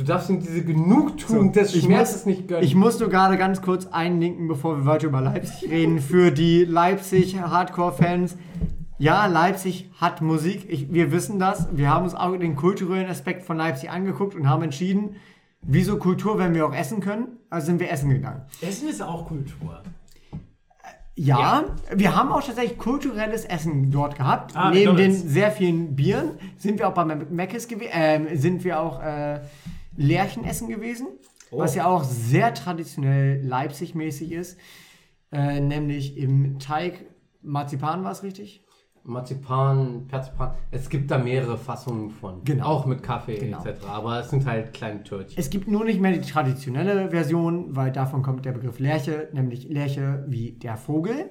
Du darfst ihm diese Genugtuung des ich Schmerzes muss- nicht gönnen. Ich muss nur gerade ganz kurz einlinken, bevor wir weiter über Leipzig reden. Für die Leipzig-Hardcore-Fans. Ja, Leipzig hat Musik. Ich, wir wissen das. Wir haben uns auch den kulturellen Aspekt von Leipzig angeguckt und haben entschieden, wieso Kultur, wenn wir auch essen können? Also sind wir essen gegangen. Essen ist auch Kultur. Ja, wir haben auch tatsächlich kulturelles Essen dort gehabt. Ah, Neben den sehr vielen Bieren sind wir auch bei Mc's gewesen, ähm, sind wir auch äh, Lerchen essen gewesen, Oh. was ja auch sehr traditionell Leipzig-mäßig ist. Äh, nämlich im Teig Marzipan war es richtig? Marzipan, Perzipan. Es gibt da mehrere Fassungen von. Genau. Auch mit Kaffee Genau. etc. Aber es sind halt kleine Törtchen. Es gibt nur nicht mehr die traditionelle Version, weil davon kommt der Begriff Lerche, nämlich Lerche wie der Vogel.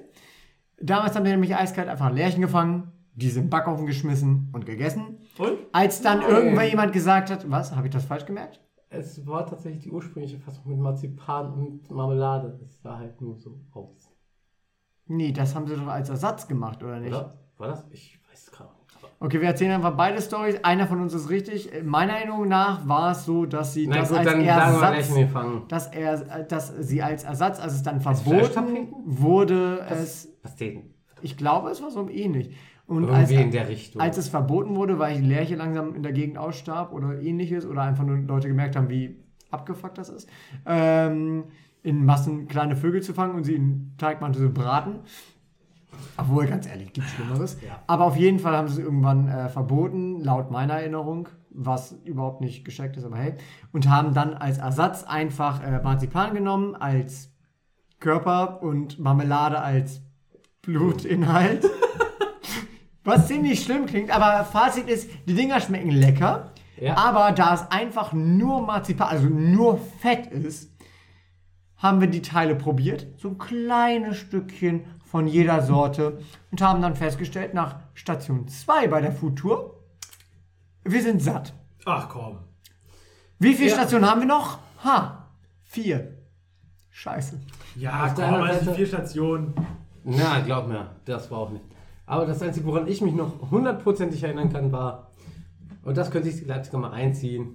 Damals haben wir nämlich eiskalt einfach Lerchen gefangen, diese im Backofen geschmissen und gegessen. Und? Als dann Nein. irgendwann jemand gesagt hat, was, habe ich das falsch gemerkt? Es war tatsächlich die ursprüngliche Fassung mit Marzipan und Marmelade. Das sah halt nur so aus. Nee, das haben sie doch als Ersatz gemacht, oder nicht? Oder? War das? Ich weiß es gerade nicht. Okay, wir erzählen einfach beide Stories. Einer von uns ist richtig. Meiner Erinnerung nach war es so, dass sie Na das gut, als dann Ersatz, gefangen. dass, er, dass sie als Ersatz, als es dann verboten wurde, es, Pasteten. ich glaube, es war so ähnlich. Und Irgendwie als, in der Richtung. als es verboten wurde, weil die Lerche langsam in der Gegend ausstarb oder ähnliches oder einfach nur Leute gemerkt haben, wie abgefuckt das ist, ähm, in Massen kleine Vögel zu fangen und sie in Teigmantel zu braten. Obwohl, ganz ehrlich, gibt Schlimmeres. Ja. Aber auf jeden Fall haben sie es irgendwann äh, verboten, laut meiner Erinnerung, was überhaupt nicht gescheckt ist, aber hey. Und haben dann als Ersatz einfach äh, Marzipan genommen, als Körper und Marmelade als Blutinhalt. Was ziemlich schlimm klingt, aber Fazit ist, die Dinger schmecken lecker. Ja. Aber da es einfach nur Marzipan, also nur Fett ist, haben wir die Teile probiert, so ein kleines Stückchen von jeder Sorte und haben dann festgestellt, nach Station 2 bei der Foodtour, wir sind satt. Ach komm. Wie viele Ja. Stationen haben wir noch? Ha, vier. Scheiße. Ja, Auf komm, also vier Stationen. Na, glaub mir, das war auch nicht. Aber das Einzige, woran ich mich noch hundertprozentig erinnern kann, war, und das könnte ich die Leipziger mal einziehen,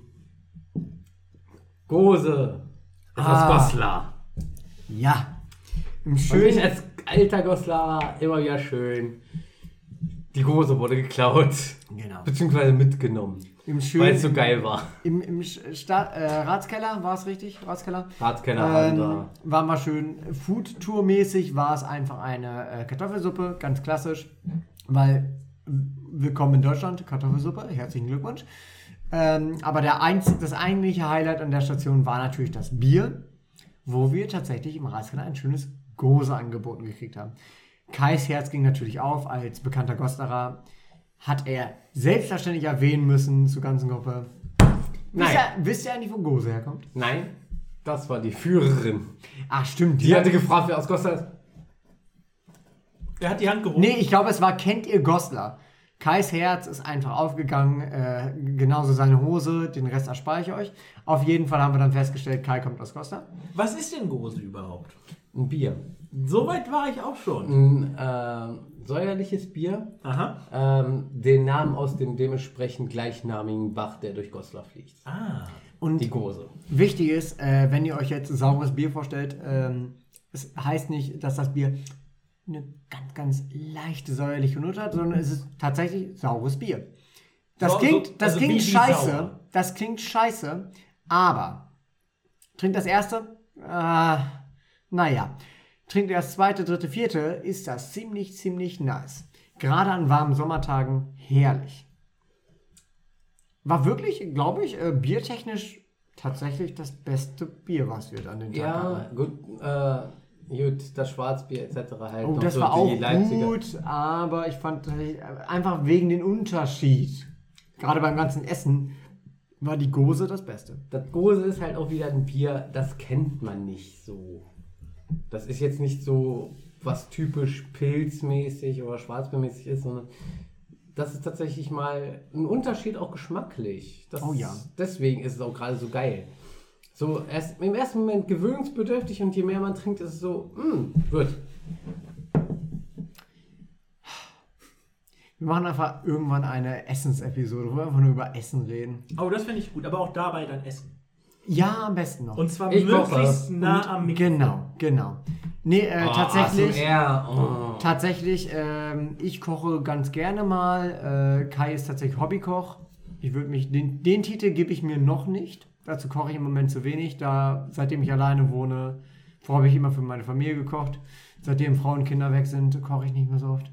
Gose. Etwas Ah. Goslar. Ja. Im Und ich schönen, als alter Goslar immer wieder schön. Die Gose wurde geklaut, genau. beziehungsweise mitgenommen, Im weil schönen, es so geil war. im, im Sta äh, Ratskeller, war es richtig? Ratskeller? Ratskeller Ähm, war mal schön Food-Tour-mäßig, war es einfach eine äh, Kartoffelsuppe, ganz klassisch, weil willkommen in Deutschland, Kartoffelsuppe, herzlichen Glückwunsch. Ähm, aber der einz das eigentliche Highlight an der Station war natürlich das Bier, wo wir tatsächlich im Reiskeller ein schönes Gose angeboten gekriegt haben. Kais Herz ging natürlich auf, als bekannter Gosterer hat er selbstverständlich erwähnen müssen zur ganzen Gruppe. Wisst Nein. ihr, wisst ihr eigentlich, wo Gose herkommt? Nein, das war die Führerin. Ach stimmt, Die hatte gefragt, wer aus Goslar ist. Er hat die Hand gehoben. Nee, ich glaube, es war Kennt ihr Goslar? Kais Herz ist einfach aufgegangen, äh, genauso seine Hose, den Rest erspare ich euch. Auf jeden Fall haben wir dann festgestellt, Kai kommt aus Goslar. Was ist denn Gose überhaupt? Ein Bier. So weit war ich auch schon. Ein ähm, säuerliches Bier, Aha. ähm, den Namen aus dem dementsprechend gleichnamigen Bach, der durch Goslar fließt. Ah. Und Die Gose. wichtig ist, äh, wenn ihr euch jetzt saures Bier vorstellt, ähm, es heißt nicht, dass das Bier eine ganz, ganz leichte säuerliche Note hat, sondern es ist tatsächlich saures Bier. Das So- klingt, so- das also klingt scheiße, sauer. das klingt scheiße, aber trinkt das erste, äh, naja, trinkt das zweite, dritte, vierte, ist das ziemlich, ziemlich nice. Gerade an warmen Sommertagen herrlich. War wirklich, glaube ich, äh, biertechnisch tatsächlich das beste Bier, was wir an den Tag Ja, hatten. gut, äh, gut, das Schwarzbier etc. halt. Oh, noch das so war auch Leipziger. gut, aber ich fand tatsächlich, einfach wegen den Unterschied, gerade beim ganzen Essen, war die Gose das Beste. Das Gose ist halt auch wieder ein Bier, das kennt man nicht so. Das ist jetzt nicht so, was typisch pilzmäßig oder schwarzbiermäßig ist, sondern das ist tatsächlich mal ein Unterschied auch geschmacklich. Das Oh ja. Deswegen ist es auch gerade so geil. So, erst im ersten Moment gewöhnungsbedürftig und je mehr man trinkt, ist es so, mh, wird. Wir machen einfach irgendwann eine Essensepisode, wo wir einfach nur über Essen reden. Oh, das finde ich gut. Aber auch dabei dann essen. Ja, am besten noch. Und zwar Ich möglichst koche. nah am Mikrofon. genau, genau. Nee, äh, Oh, tatsächlich. ASMR, oh. Tatsächlich, ähm, ich koche ganz gerne mal. Äh, Kai ist tatsächlich Hobbykoch. Ich würde mich, den, den Titel gebe ich mir noch nicht. Dazu koche ich im Moment zu wenig. Da, seitdem ich alleine wohne, vorher habe ich immer für meine Familie gekocht. Seitdem Frauen und Kinder weg sind, koche ich nicht mehr so oft.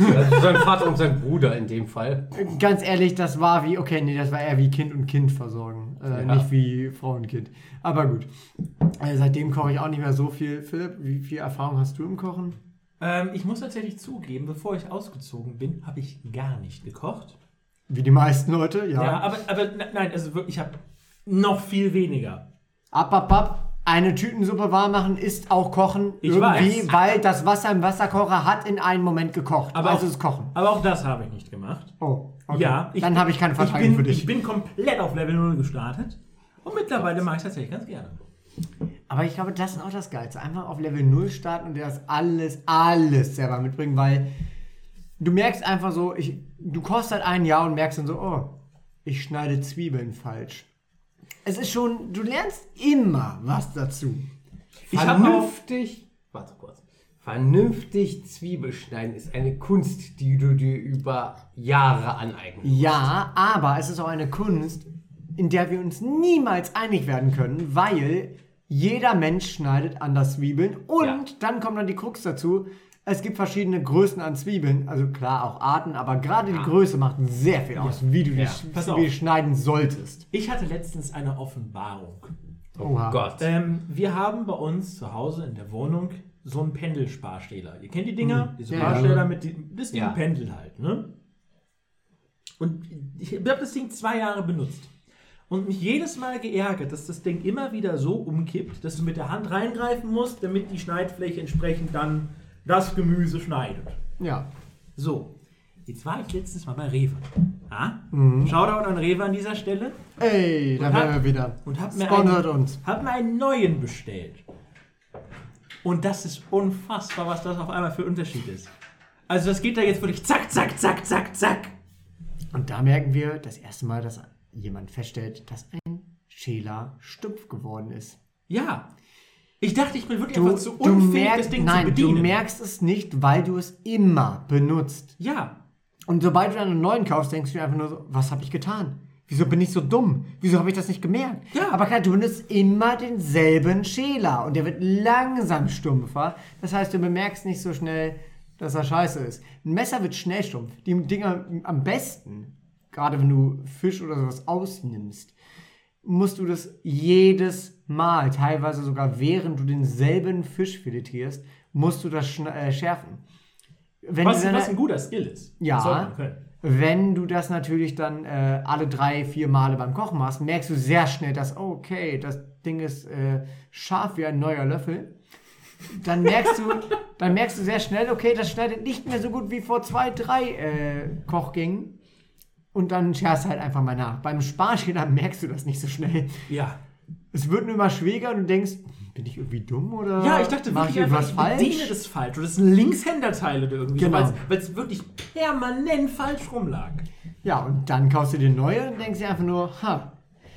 Also sein Vater und sein Bruder in dem Fall. Ganz ehrlich, das war wie, okay, nee, das war eher wie Kind und Kind versorgen. Äh, Ja. Nicht wie Frau und Kind. Aber gut. Äh, seitdem koche ich auch nicht mehr so viel. Philipp, wie viel Erfahrung hast du im Kochen? Ähm, ich muss tatsächlich zugeben, bevor ich ausgezogen bin, habe ich gar nicht gekocht. Wie die meisten Leute, ja. Ja, aber, aber ne- nein, also wirklich, ich habe noch viel weniger. Ab, ab, ab. Eine Tütensuppe warm machen ist auch Kochen. Ich irgendwie, weiß. weil das Wasser im Wasserkocher hat in einem Moment gekocht. Aber also auch- ist Kochen. Aber auch das habe ich nicht gemacht. Oh, okay. Ja, Dann habe ich keine Verteidigung ich bin, für dich. Ich bin komplett auf Level 0 gestartet. Und mittlerweile mache ich tatsächlich ganz gerne. Aber ich glaube, das ist auch das Geilste. Einfach auf Level 0 starten und dir das alles, alles selber mitbringen, weil du merkst einfach so, ich, du kochst halt ein Jahr und merkst dann so, oh, ich schneide Zwiebeln falsch. Es ist schon, du lernst immer was dazu. Ich Vernünftig, warte kurz. Vernünftig Zwiebel schneiden ist eine Kunst, die du dir über Jahre aneignest. Ja, aber es ist auch eine Kunst, in der wir uns niemals einig werden können, weil jeder Mensch schneidet anders Zwiebeln und Ja. dann kommt dann die Krux dazu. Es gibt verschiedene Größen an Zwiebeln, also klar auch Arten, aber gerade die Größe macht sehr viel aus, wie du die Ja. Pass Zwiebel auf. schneiden solltest. ich hatte letztens eine Offenbarung. Oh Oha. Gott. Ähm, wir haben bei uns zu Hause in der Wohnung so einen Pendelsparstähler. Ihr kennt die Dinger? Diese Ja, ja. Mit die, das Ding Ja. pendelt halt, ne? Und ich habe das Ding zwei Jahre benutzt. Und mich jedes Mal geärgert, dass das Ding immer wieder so umkippt, dass du mit der Hand reingreifen musst, damit die Schneidfläche entsprechend dann das Gemüse schneidet. Ja. So, jetzt war ich letztens mal bei Rewe. Ah? Shoutout an Rewe an dieser Stelle. Ey, da wären wir wieder. und hab mir einen- uns. Hab mir einen neuen bestellt. Und das ist unfassbar, was das auf einmal für Unterschied ist. Also das geht da jetzt wirklich zack, zack, zack, zack, zack. Und da merken wir das erste Mal, dass jemand feststellt, dass ein Schäler stumpf geworden ist. Ja. Ich dachte, ich bin wirklich Du, einfach zu du, unfähig, merkst, das Ding nein, zu du bedienen. merkst es nicht, weil du es immer benutzt. ja. Und sobald du dann einen neuen kaufst, denkst du dir einfach nur so, was habe ich getan? Wieso bin ich so dumm? Wieso habe ich das nicht gemerkt? Ja. Aber klar, du benutzt immer denselben Schäler und der wird langsam stumpfer. Das heißt, du bemerkst nicht so schnell, dass er scheiße ist. Ein Messer wird schnell stumpf. Die Dinger am besten, gerade wenn du Fisch oder sowas ausnimmst, musst du das jedes Mal, teilweise sogar während du denselben Fisch filetierst, musst du das äh, schärfen. Wenn Was, dann- was ein guter Skill ist. Ja. Wenn du das natürlich dann äh, alle drei, vier Male beim Kochen machst, merkst du sehr schnell, dass, okay, das Ding ist äh, scharf wie ein neuer Löffel. Dann merkst du, [laughs] dann merkst du sehr schnell, okay, das schneidet nicht mehr so gut wie vor zwei, drei äh, Kochgängen. Und dann scherst halt einfach mal nach. Beim Sparschäler merkst du das nicht so schnell. Ja. Es wird nur immer schwieriger und du denkst, bin ich irgendwie dumm oder Ja, ich dachte mach ich wirklich einfach, irgendwas ich bediene falsch? das falsch. Oder das sind Linkshänderteile oder irgendwie Genau. so, weil es wirklich permanent falsch rumlag. Ja, und dann kaufst du dir neue und denkst dir einfach nur, ha.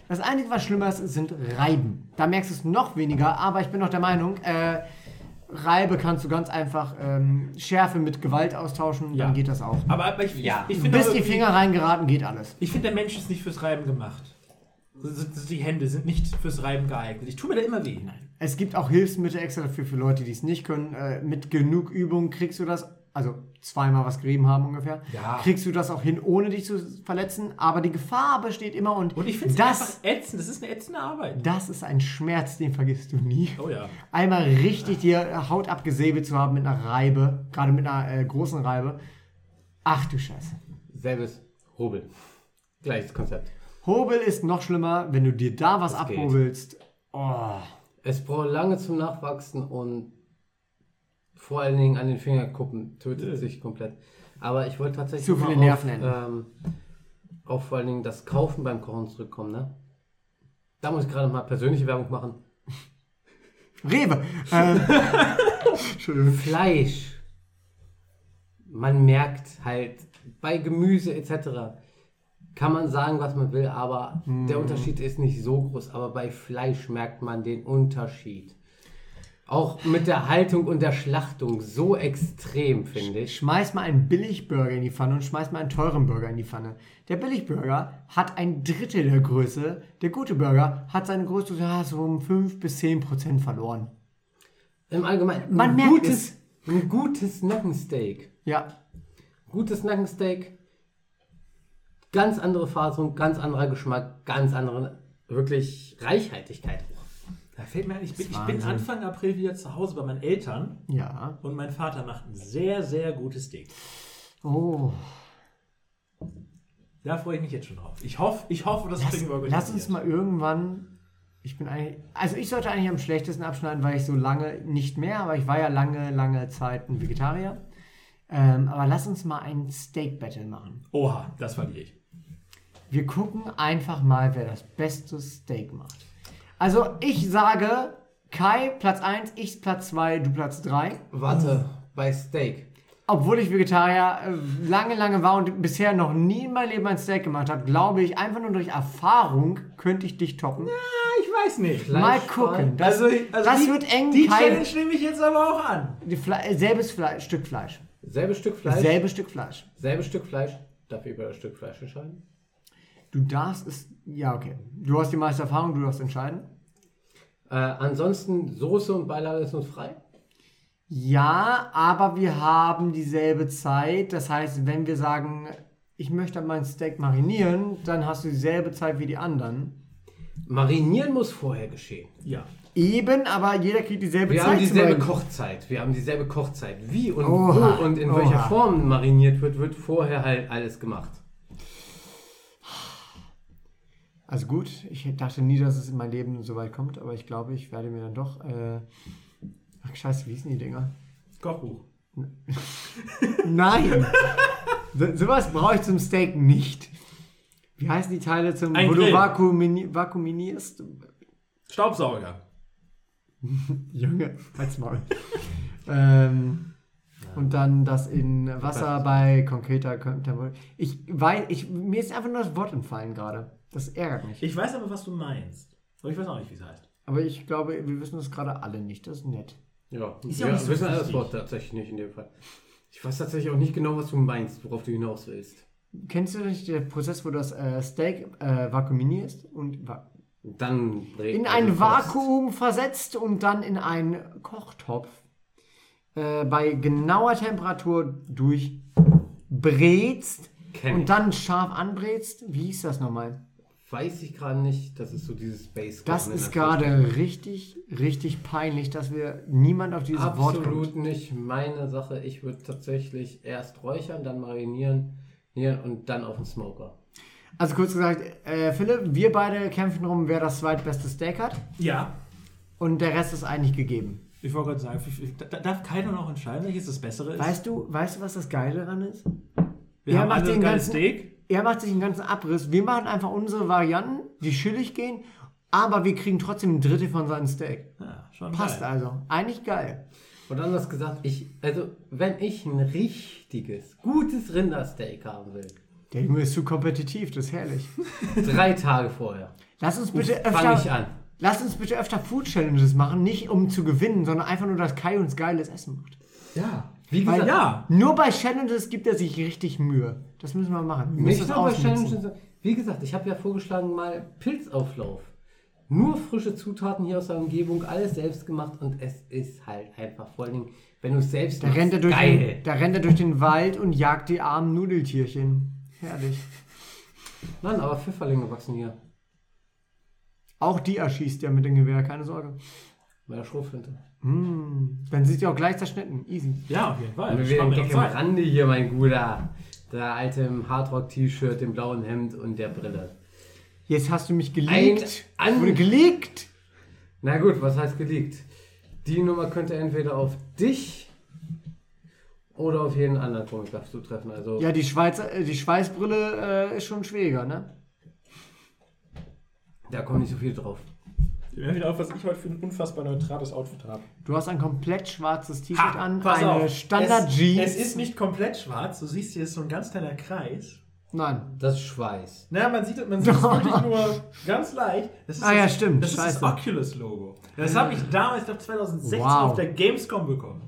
Das Einzige, was schlimmer ist, sind Reiben. Da merkst du es noch weniger, aber ich bin noch der Meinung, äh, Reibe kannst du ganz einfach ähm, Schärfe mit Gewalt austauschen, Ja. dann geht das auch. Aber, aber ich, Ja. ich, ich finde Bis die Finger reingeraten, geht alles. Ich finde, der Mensch ist nicht fürs Reiben gemacht. Die Hände sind nicht fürs Reiben geeignet. Ich tue mir da immer weh. Es gibt auch Hilfsmittel extra dafür für Leute, die es nicht können. Äh, mit genug Übung kriegst du das, also zweimal was gerieben haben ungefähr, Ja. kriegst du das auch hin, ohne dich zu verletzen. Aber die Gefahr besteht immer und, Und ich finde das, ätzend. Das ist eine ätzende Arbeit. das ist ein Schmerz, den vergisst du nie. Oh ja. einmal richtig dir Haut abgesäbelt zu haben mit einer Reibe, gerade mit einer äh, großen Reibe. Ach du Scheiße. Selbes Hobel. Gleiches Konzept. Hobel ist noch schlimmer, wenn du dir da was Das abhobelst. Oh. Es braucht lange zum Nachwachsen und vor allen Dingen an den Fingerkuppen tötet sich komplett. Aber ich wollte tatsächlich Zu viele auf, Nervenenden. ähm, auf vor allen Dingen das Kaufen beim Kochen zurückkommen. Ne? Da muss ich gerade mal persönliche Werbung machen. Rewe. Ähm. [laughs] Fleisch. Man merkt halt bei Gemüse etc. kann man sagen, was man will, aber der Unterschied ist nicht so groß. Aber bei Fleisch merkt man den Unterschied. Auch mit der Haltung und der Schlachtung so extrem, finde ich. Schmeiß mal einen Billigburger in die Pfanne und schmeiß mal einen teuren Burger in die Pfanne. Der Billigburger hat ein Drittel der Größe. Der gute Burger hat seine Größe ja, so um 5 bis 10 Prozent verloren. Im Allgemeinen, Man ein merkt gutes, ein gutes Nackensteak Ja. Gutes Nackensteak, ganz andere Faserung, ganz anderer Geschmack, ganz andere, wirklich Reichhaltigkeit. Da fällt mir ein, ich bin, ich bin. Anfang April wieder zu Hause bei meinen Eltern Ja. und mein Vater macht ein sehr, sehr gutes Steak. Oh. Da freue ich mich jetzt schon drauf. Ich hoffe, ich hoffe das Lass, kriegen wir lass uns mal irgendwann. Ich bin eigentlich. Also ich sollte eigentlich am schlechtesten abschneiden, weil ich so lange nicht mehr, aber ich war ja lange, lange Zeit ein Vegetarier. Ähm, aber lass uns mal ein Steak-Battle machen. Oha, das verliere ich. Wir gucken einfach mal, wer das beste Steak macht. Also ich sage, Kai Platz 1, ich Platz 2, du Platz 3. Warte, bei Steak. Obwohl ich Vegetarier äh, lange, lange war und bisher noch nie in meinem Leben ein Steak gemacht habe, glaube ich, einfach nur durch Erfahrung könnte ich dich toppen. Ich weiß nicht. Mal gucken. Das, also das die, wird eng. Die Kai- Challenge nehme ich jetzt aber auch an. die Fle selbes Fle Stück Fleisch. Selbes Stück Fleisch. Selbes Stück Fleisch. Selbes Stück Fleisch. Darf ich über das Stück Fleisch entscheiden? Du darfst es. Ja, okay. Du hast die meiste Erfahrung, du darfst entscheiden. Äh, ansonsten Soße und Beilage ist uns frei. Ja, aber wir haben dieselbe Zeit. Das heißt, wenn wir sagen, ich möchte mein Steak marinieren, dann hast du dieselbe Zeit wie die anderen. Marinieren muss vorher geschehen. Ja. Eben, aber jeder kriegt dieselbe Wir Zeit. haben zu dieselbe. Kochzeit. Wir haben dieselbe Kochzeit. Wie und Oha. wo und in Oha. welcher Form mariniert wird, wird vorher halt alles gemacht. Also gut, ich dachte nie, dass es in mein Leben so weit kommt, aber ich glaube, ich werde mir dann doch. Äh, ach, scheiße, wie hießen die Dinger? Kochbuch. [laughs] Nein! so, sowas brauche ich zum Steak nicht. Wie heißen die Teile, zum, Ein wo Grill. du vakuumini vakuuminierst? Staubsauger. [laughs] Junge, halt's Maul. ähm, und dann das in Wasser bei konkreter Temperatur. Ich weiß, ich, mir ist einfach nur das Wort entfallen gerade. Das ärgert mich. Ich weiß aber, was du meinst. Aber ich weiß auch nicht, wie es heißt. Aber ich glaube, wir wissen das gerade alle nicht. Das ist nett. Ja, Ist ja nicht so wissen das. Wort tatsächlich nicht in dem Fall. Ich weiß tatsächlich auch nicht genau, was du meinst, worauf du hinaus willst. Kennst du nicht den Prozess, wo du das äh, Steak äh, vakuuminierst und va Dann in ein Vakuum versetzt und dann in einen Kochtopf äh, bei genauer Temperatur durchbrätst und dann scharf anbrätst? Wie hieß das nochmal? Weiß ich gerade nicht, das ist so dieses Space. Das ist gerade richtig, richtig peinlich, dass wir niemand auf dieses Wort kommt. Absolut nicht meine Sache. Ich würde tatsächlich erst räuchern, dann marinieren nieren und dann auf den Smoker. Also kurz gesagt, äh, Philipp, wir beide kämpfen darum, wer das zweitbeste Steak hat Ja. und der Rest ist eigentlich gegeben. Ich wollte gerade sagen, da- darf keiner noch entscheiden, welches das Bessere ist? Weißt du, weißt du, was das Geile daran ist? wir er haben macht alle den ein geiles ganzen- Steak. Er macht sich einen ganzen Abriss. Wir machen einfach unsere Varianten, die chillig gehen, aber wir kriegen trotzdem ein Drittel von seinem Steak. Ja, schon Passt geil. also. Eigentlich geil. Und anders gesagt, ich, also wenn ich ein richtiges, gutes Rindersteak haben will, Der Junge ist zu kompetitiv, das ist herrlich. [laughs] drei Tage vorher, Lass uns bitte ich öfter, an. lass uns bitte öfter Food Challenges machen, nicht um zu gewinnen, sondern einfach nur, dass Kai uns geiles Essen macht. Ja. Wie Weil gesagt, Ja. Nur bei Challenges gibt er sich richtig Mühe. Das müssen wir machen. Wir nicht nur bei. Challenges. Wie gesagt, ich habe ja vorgeschlagen, mal Pilzauflauf. Nur frische Zutaten hier aus der Umgebung, alles selbst gemacht und es ist halt einfach vor allen Dingen, wenn du es selbst Da machst, rennt, er durch geil. den, da rennt er durch den Wald und jagt die armen Nudeltierchen. Herrlich. Nein, aber Pfifferlinge wachsen hier Auch die erschießt er mit dem Gewehr, keine Sorge. bei der Schrotflinte. Mm, dann sind sie auch gleich zerschnitten. Easy. Ja, auf jeden Fall. Und wir sparen den wir noch Gag am. Rande hier, mein Guter. Der alte im Hardrock-T-Shirt, dem blauen Hemd und der Brille. Jetzt hast du mich geleakt. Ein- an- Wurde geleakt. Na gut, was heißt geleakt? Die Nummer könnte entweder auf dich oder auf jeden anderen Comic darfst du treffen. Also Ja, die, Schweizer, äh, die Schweißbrille äh, ist schon schwieriger, ne? da kommt nicht so viel drauf. Wir hören wieder auf, was ich heute für ein unfassbar neutrales Outfit habe. Du hast ein komplett schwarzes T-Shirt an, eine. Standard-Jeans. Es, es ist nicht komplett schwarz. Du siehst hier ist so ein ganz kleiner Kreis. Nein. Das ist Schweiß. Naja, man sieht, man sieht es [laughs] wirklich nur ganz leicht. Das ist Ah ja, das, stimmt, Das ist scheiße. das Oculus-Logo. Das habe ich damals, ich glaube 2016, Wow. auf der Gamescom bekommen.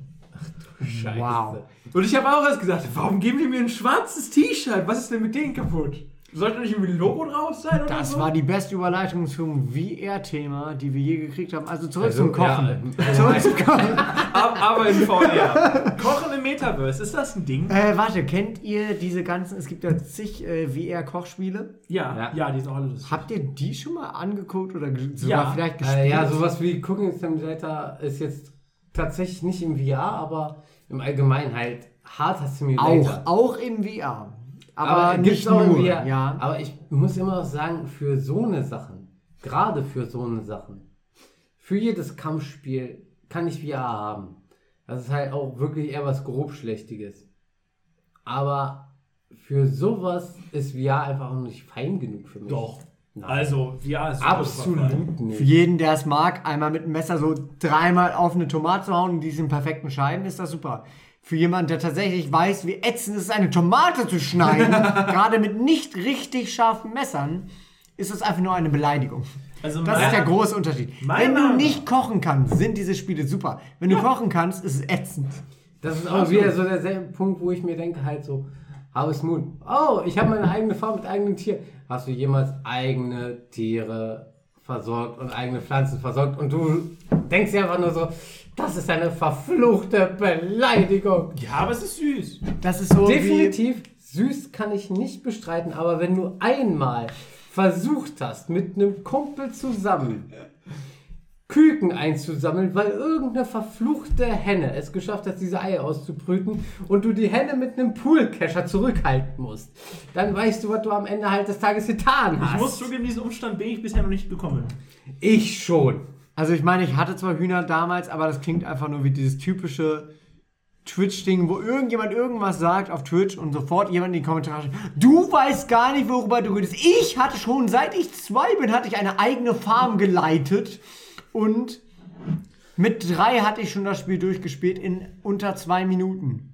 Scheiße. Wow. Und ich habe auch erst gesagt, warum geben die mir ein schwarzes T-Shirt? Was ist denn mit denen kaputt? Sollte nicht irgendwie ein Logo drauf sein oder Das so? war die beste Überleitung zum VR-Thema, die wir je gekriegt haben. Also zurück Also, zum Kochen. ja, zurück zum Kochen. Ab- aber in VR. Kochen im Metaverse, ist das ein Ding? Äh, warte, kennt ihr diese ganzen, es gibt ja zig äh, VR-Kochspiele. Ja, ja, Ja. die sind auch alle lustig. Habt ihr die schon mal angeguckt oder sogar Ja. vielleicht gespielt? Äh, ja, sowas wie Cooking Simulator ist jetzt tatsächlich nicht im VR, aber im Allgemeinen halt harter Simulator. Auch, auch im VR. Aber, gibt's nicht nur. VR. Ja. Aber ich muss immer noch sagen, für so eine Sachen, gerade für so eine Sachen, für jedes Kampfspiel kann ich VR haben. Das ist halt auch wirklich eher was grobschlächtiges. Aber für sowas ist VR einfach noch nicht fein genug für mich. Doch. Nein. Also, VR ist super. Absolut Für nicht. jeden, der es mag, einmal mit dem Messer so dreimal auf eine Tomate zu hauen und die ist in perfekten Scheiben, ist das super. Für jemanden, der tatsächlich weiß, wie ätzend es ist, eine Tomate zu schneiden, [laughs] gerade mit nicht richtig scharfen Messern, ist das einfach nur eine Beleidigung. Also Das mein- ist der große Unterschied. Wenn du nicht kochen kannst, sind diese Spiele super. Wenn du kochen kannst, ist es ätzend. Das ist auch wieder so derselbe Punkt, wo ich mir denke, halt so, Harvest Moon. Oh, ich habe meine eigene Farm mit eigenen Tieren. Hast du jemals eigene Tiere versorgt und eigene Pflanzen versorgt? Und du denkst dir einfach nur so, das ist eine verfluchte Beleidigung. Ja, aber es ist süß. Das ist so. Definitiv süß kann ich nicht bestreiten, aber wenn du einmal versucht hast, mit einem Kumpel zusammen Küken einzusammeln, weil irgendeine verfluchte Henne es geschafft hat, diese Eier auszubrüten und du die Henne mit einem Poolcasher zurückhalten musst, dann weißt du, was du am Ende halt des Tages getan hast. Ich muss zugeben, diesen Umstand bin ich bisher noch nicht bekommen. ich schon. Also ich meine, ich hatte zwar Hühner damals, aber das klingt einfach nur wie dieses typische Twitch-Ding, wo irgendjemand irgendwas sagt auf Twitch und sofort jemand in die Kommentare schreibt, du weißt gar nicht, worüber du redest. Ich hatte schon, seit ich zwei bin, hatte ich eine eigene Farm geleitet und mit drei hatte ich schon das Spiel durchgespielt in unter zwei Minuten.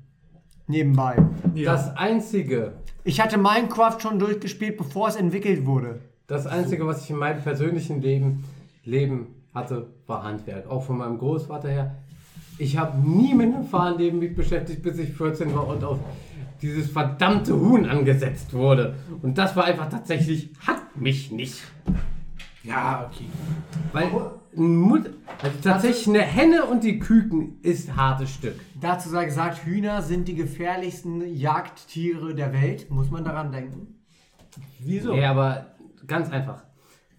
Nebenbei. Das einzige, Ich hatte Minecraft schon durchgespielt, bevor es entwickelt wurde. Das Einzige, was ich in meinem persönlichen Leben, Leben hatte, war Handwerk. Auch von meinem Großvater her. Ich habe nie mit einem Fahrleben mich beschäftigt, bis ich 14 war und auf dieses verdammte Huhn angesetzt wurde. Und das war einfach tatsächlich, hat mich nicht. Ja, okay. Weil Mut, also tatsächlich eine Henne und die Küken ist hartes Stück. Dazu sei gesagt, Hühner sind die gefährlichsten Jagdtiere der Welt. Muss man daran denken. Wieso? Ja, aber ganz einfach.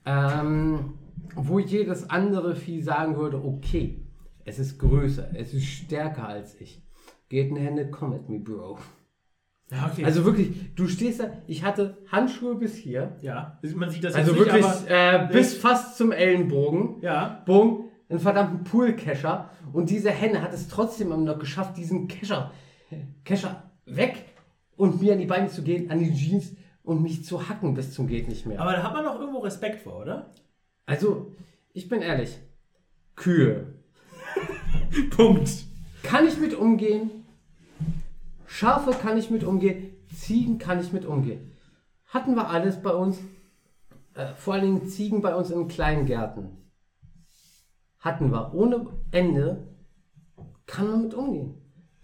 Ähm, wo jedes andere Vieh sagen würde, okay, es ist größer, es ist stärker als ich. Geht eine Hände, come at me, Bro. Ja, okay. Also wirklich, du stehst da, ich hatte Handschuhe bis hier. ja, man sieht das Also jetzt wirklich nicht, aber, äh, bis fast zum Ellenbogen. ja. Boom, einen verdammten Poolkescher. Und diese Henne hat es trotzdem noch geschafft, diesen Kescher, Kescher weg und mir an die Beine zu gehen, an die Jeans und mich zu hacken bis zum geht nicht mehr. Aber da hat man doch irgendwo Respekt vor, oder? Also, ich bin ehrlich. Kühe. [laughs] Punkt. Kann ich mit umgehen? Schafe kann ich mit umgehen. Ziegen kann ich mit umgehen. Hatten wir alles bei uns. Äh, vor allen Dingen Ziegen bei uns in kleinen Gärten. Hatten wir ohne Ende. Kann man mit umgehen.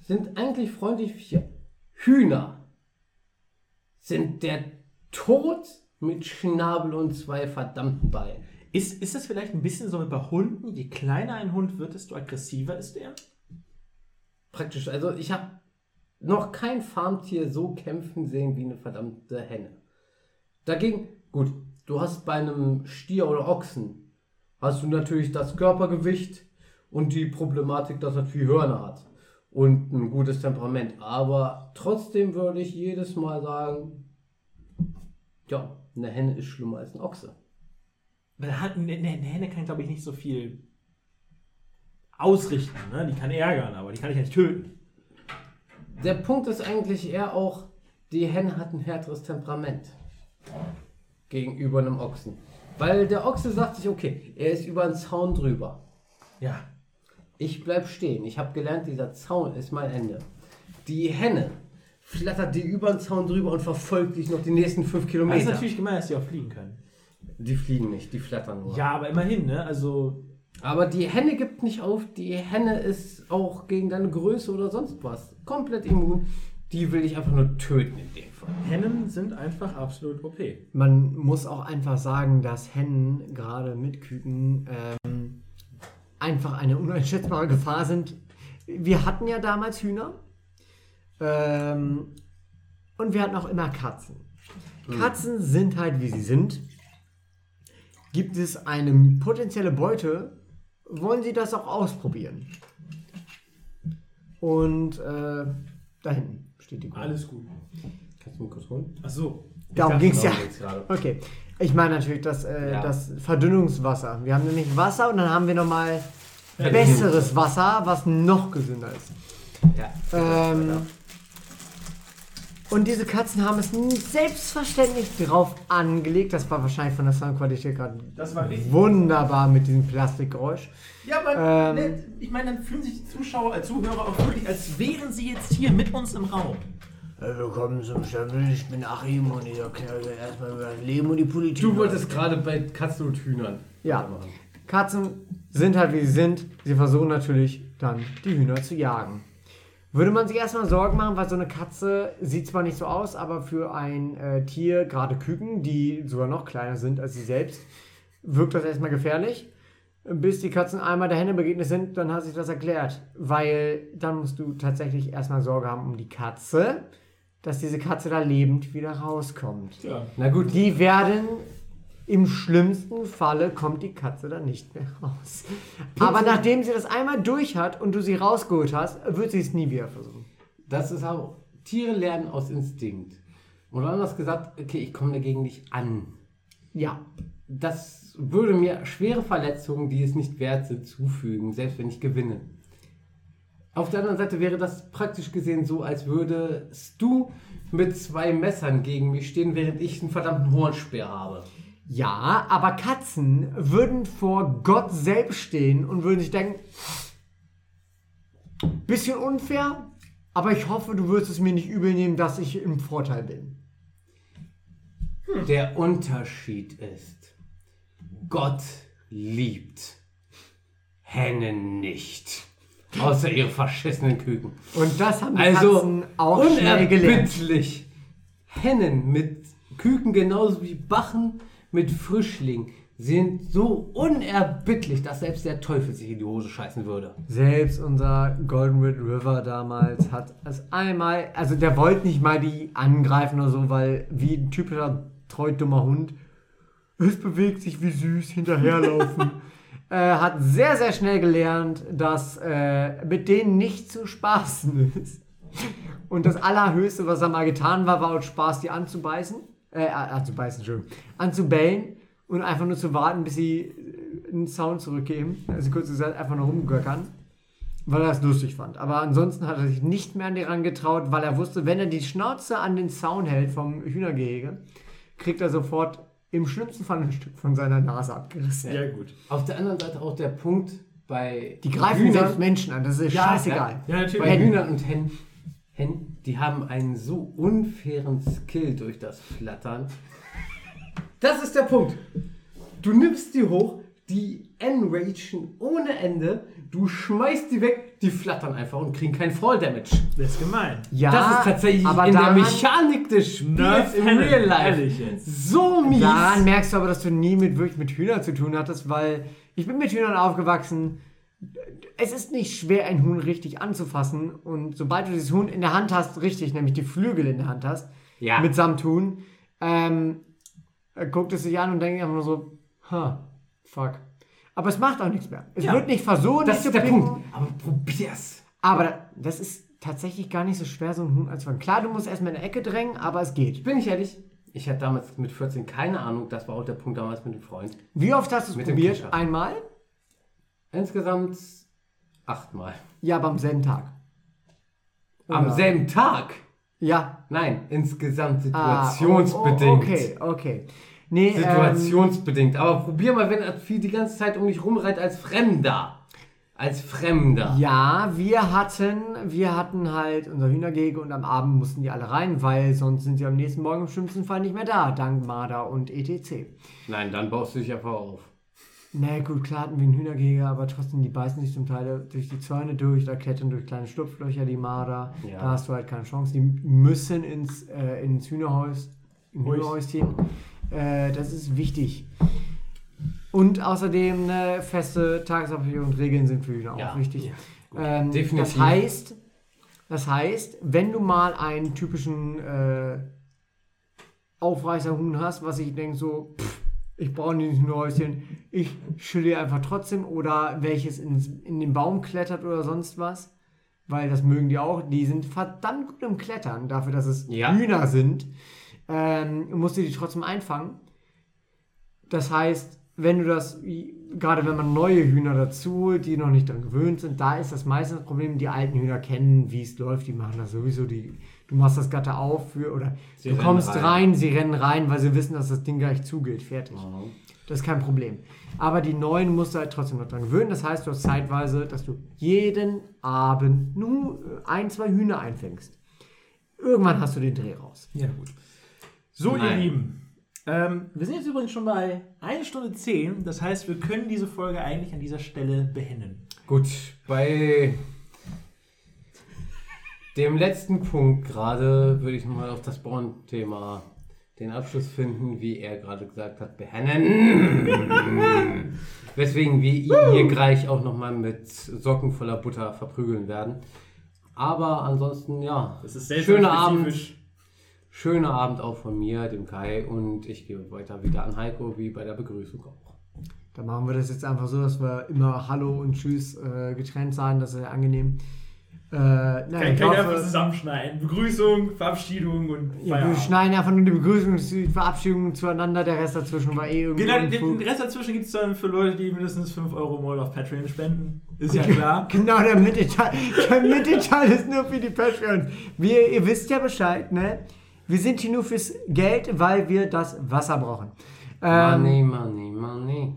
Sind eigentlich freundlich Viecher. Hühner sind der Tod mit Schnabel und zwei verdammten Beinen. Ist, ist das vielleicht ein bisschen so bei Hunden? Je kleiner ein Hund wird, desto aggressiver ist er? Praktisch, also ich habe noch kein Farmtier so kämpfen sehen wie eine verdammte Henne. Dagegen, gut, du hast bei einem Stier oder Ochsen, hast du natürlich das Körpergewicht und die Problematik, dass er viel Hörner hat und ein gutes Temperament. Aber trotzdem würde ich jedes Mal sagen, ja, eine Henne ist schlimmer als ein Ochse. Weil eine, Henne kann, glaube ich, nicht so viel ausrichten. Ne? Die kann ärgern, aber die kann ich ja nicht töten. Der Punkt ist eigentlich eher auch, die Henne hat ein härteres Temperament gegenüber einem Ochsen. Weil der Ochse sagt sich, okay, er ist über den Zaun drüber. Ja. Ich bleib stehen. Ich habe gelernt, dieser Zaun ist mein Ende. Die Henne flattert dir über den Zaun drüber und verfolgt dich noch die nächsten fünf Aber ist Kilometer. natürlich gemein, dass die auch fliegen können. Die fliegen nicht, die flattern nur. Ja, aber immerhin, ne? Also, Aber die Henne gibt nicht auf. Die Henne ist auch gegen deine Größe oder sonst was komplett immun. die will ich einfach nur töten in dem Fall. Hennen sind einfach absolut OP. Man muss auch einfach sagen, dass Hennen gerade mit Küken ähm, einfach eine uneinschätzbare Gefahr sind. Wir hatten ja damals Hühner ähm, und wir hatten auch immer Katzen. Katzen sind halt wie sie sind. Gibt es eine potenzielle Beute, wollen sie das auch ausprobieren. Und äh, da hinten steht die Kuh. Alles gut. Kannst du mal kurz holen? Ach so. Darum ging es ja. Okay. Ich meine natürlich das, äh, Ja. das Verdünnungswasser. Wir haben nämlich Wasser und dann haben wir nochmal Ja, besseres Wasser, was noch gesünder ist. Ja. Ähm, und diese Katzen haben es selbstverständlich drauf angelegt. Das war wahrscheinlich von der Soundqualität gerade Das war richtig. wunderbar mit diesem Plastikgeräusch. Ja, aber Ähm. ne, ich meine, dann fühlen sich die Zuschauer, äh, Zuhörer auch wirklich, als wären sie jetzt hier mit uns im Raum. Willkommen zum Stammtisch. Ich bin Achim und ich erkläre erstmal über das Leben und die Politik. Du wolltest gerade bei Katzen und Hühnern Ja. Katzen sind halt wie sie sind. Sie versuchen natürlich dann die Hühner zu jagen. Würde man sich erstmal Sorgen machen, weil so eine Katze sieht zwar nicht so aus, aber für ein äh, Tier, gerade Küken, die sogar noch kleiner sind als sie selbst, wirkt das erstmal gefährlich. Bis die Katzen einmal der Henne begegnet sind, dann hat sich das erklärt. Weil dann musst du tatsächlich erstmal Sorge haben um die Katze, dass diese Katze da lebend wieder rauskommt. Ja. Na gut, Die werden im schlimmsten Falle kommt die Katze dann nicht mehr raus. Aber nachdem sie das einmal durch hat und du sie rausgeholt hast, wird sie es nie wieder versuchen. das ist auch. Tiere lernen aus Instinkt. Oder anders gesagt, okay, ich komme dagegen nicht an. Ja. Das würde mir schwere Verletzungen, die es nicht wert sind, zufügen, selbst wenn ich gewinne. Auf der anderen Seite wäre das praktisch gesehen so, als würdest du mit zwei Messern gegen mich stehen, während ich einen verdammten Hornspeer habe. Ja, aber Katzen würden vor Gott selbst stehen und würden sich denken, bisschen unfair, aber ich hoffe, du wirst es mir nicht übel nehmen, dass ich im Vorteil bin. Der Unterschied ist, Gott liebt Hennen nicht. Außer ihre verschissenen Küken. Und das haben die Also Katzen auch schnell gelernt. Hennen mit Küken genauso wie Bachen mit Frischling sind so unerbittlich, dass selbst der Teufel sich in die Hose scheißen würde. Selbst unser Golden Red River damals hat es einmal, also der wollte nicht mal die angreifen oder so, weil wie ein typischer treu dummer Hund, es bewegt sich wie süß hinterherlaufen. [laughs] äh, hat sehr, sehr schnell gelernt, dass äh, mit denen nicht zu spaßen ist. Und das Allerhöchste, was er mal getan war, war aus Spaß, die anzubeißen. Äh, anzubeißen, Entschuldigung. Anzubellen und einfach nur zu warten, bis sie äh, einen Sound zurückgeben. Also kurz gesagt, einfach nur rumgöckern. Weil er es lustig fand. Aber ansonsten hat er sich nicht mehr an die rangetraut, weil er wusste, wenn er die Schnauze an den Zaun hält vom Hühnergehege, kriegt er sofort im schlimmsten Fall ein Stück von seiner Nase abgerissen. Sehr gut. Auf der anderen Seite auch der Punkt bei Die greifen Hühnern, selbst Menschen an, das ist scheißegal. Ja, natürlich. bei Hühnern und Hennen, Hennen, die haben einen so unfairen Skill durch das Flattern. Das ist der Punkt. Du nimmst die hoch, die enragen ohne Ende, du schmeißt die weg, die flattern einfach und kriegen keinen Fall Damage. Das ist gemein. Ja, das ist tatsächlich aber in der Mechanik des Spiels im Real Life so mies. Daran merkst du aber, dass du nie mit wirklich mit Hühnern zu tun hattest, weil ich bin mit Hühnern aufgewachsen. Es ist nicht schwer, ein Huhn richtig anzufassen. Und sobald du dieses Huhn in der Hand hast, richtig, nämlich die Flügel in der Hand hast, Ja. mitsamt Huhn, ähm, guckt es sich an und denkt einfach nur so, ha, fuck. Aber es macht auch nichts mehr. Es Ja. wird nicht versucht, das ist zu der. Punkt. Aber probier's. Aber das ist tatsächlich gar nicht so schwer, so ein Huhn anzufangen. Klar, du musst erstmal in eine Ecke drängen, aber es geht. Bin ich ehrlich? Ich hatte damals mit 14 keine Ahnung, das war auch der Punkt damals mit dem Freund. Wie oft hast du es Mit dem probiert? Einmal? Insgesamt achtmal. Ja, aber am selben Tag. Am Oder- selben Tag? Ja. Nein, insgesamt Ah, situationsbedingt. oh, oh, okay, okay. Nee, ähm, Situationsbedingt. Aber probier mal, wenn das Vieh die ganze Zeit um dich rumreiht als Fremder. Als Fremder. ja, wir hatten, wir hatten halt unser Hühnergehege und am Abend mussten die alle rein, weil sonst sind sie am nächsten Morgen im schlimmsten Fall nicht mehr da, dank Marder und etc. Nein, dann baust du dich einfach auf. Na gut, klar hatten wir einen Hühnergehege, aber trotzdem, die beißen sich zum Teil durch die Zäune durch, da klettern durch kleine Schlupflöcher die Marder. Ja. Da hast du halt keine Chance. Die müssen ins, äh, ins Hühnerhaus, in Häus. Hühnerhäuschen. Äh, das ist wichtig. Und außerdem eine feste Tagesabrechnung und Regeln sind für Hühner auch Ja. wichtig. Ja. Ähm, Definitiv. Das heißt, das heißt, wenn du mal einen typischen äh, Aufreißerhuhn hast, was ich denke so, pff, ich brauche nicht ein Häuschen, ich schülle einfach trotzdem oder welches ins, in den Baum klettert oder sonst was, weil das mögen die auch, die sind verdammt gut im Klettern, dafür, dass es Ja. Hühner sind, ähm, musst du die trotzdem einfangen. Das heißt, wenn du das, gerade wenn man neue Hühner dazu holt, die noch nicht daran gewöhnt sind, da ist das meistens das Problem, die alten Hühner kennen, wie es läuft, die machen das sowieso, die, du machst das Gatter auf für, oder Sie du kommst rein. rein. sie rennen rein, weil sie wissen, dass das Ding gleich zugeht, fertig. Mhm. Das ist kein Problem. Aber die neuen musst du halt trotzdem noch dran gewöhnen. Das heißt, du hast zeitweise, dass du jeden Abend nur äh, ein, zwei Hühner einfängst. Irgendwann hast du den Dreh raus. Ja, gut. So, ihr Nein. Lieben. Ähm, wir sind jetzt übrigens schon bei 1 Stunde 10. Das heißt, wir können diese Folge eigentlich an dieser Stelle beenden. Gut, bei dem letzten Punkt gerade würde ich nochmal auf das Born-Thema den Abschluss finden, wie er gerade gesagt hat, behennen. [laughs] Weswegen wir ihn hier gleich auch nochmal mit Socken voller Butter verprügeln werden. Aber ansonsten, ja, Das ist schöner Abend. Schöner Abend auch von mir, dem Kai, und ich gebe weiter wieder an Heiko, wie bei der Begrüßung auch. Dann machen wir das jetzt einfach so, dass wir immer Hallo und Tschüss äh, getrennt sagen. Das ist sehr angenehm. Äh, nein, Kann, ich kann ich einfach hoffe, zusammenschneiden. Begrüßung, Verabschiedung und ja, wir Feierabend. schneiden einfach nur die Begrüßung und die Verabschiedung zueinander. Der Rest dazwischen war eh irgendwie. Genau, den, den Rest dazwischen gibt es dann für Leute, die mindestens 5 Euro im Monat auf Patreon spenden. Ist ja klar. [laughs] Genau, der Mittelteil, der Mittelteil ist nur für die Patreons. Wir, ihr wisst ja Bescheid, ne? Wir sind hier nur fürs Geld, weil wir das Wasser brauchen. Ähm, Money, money, money.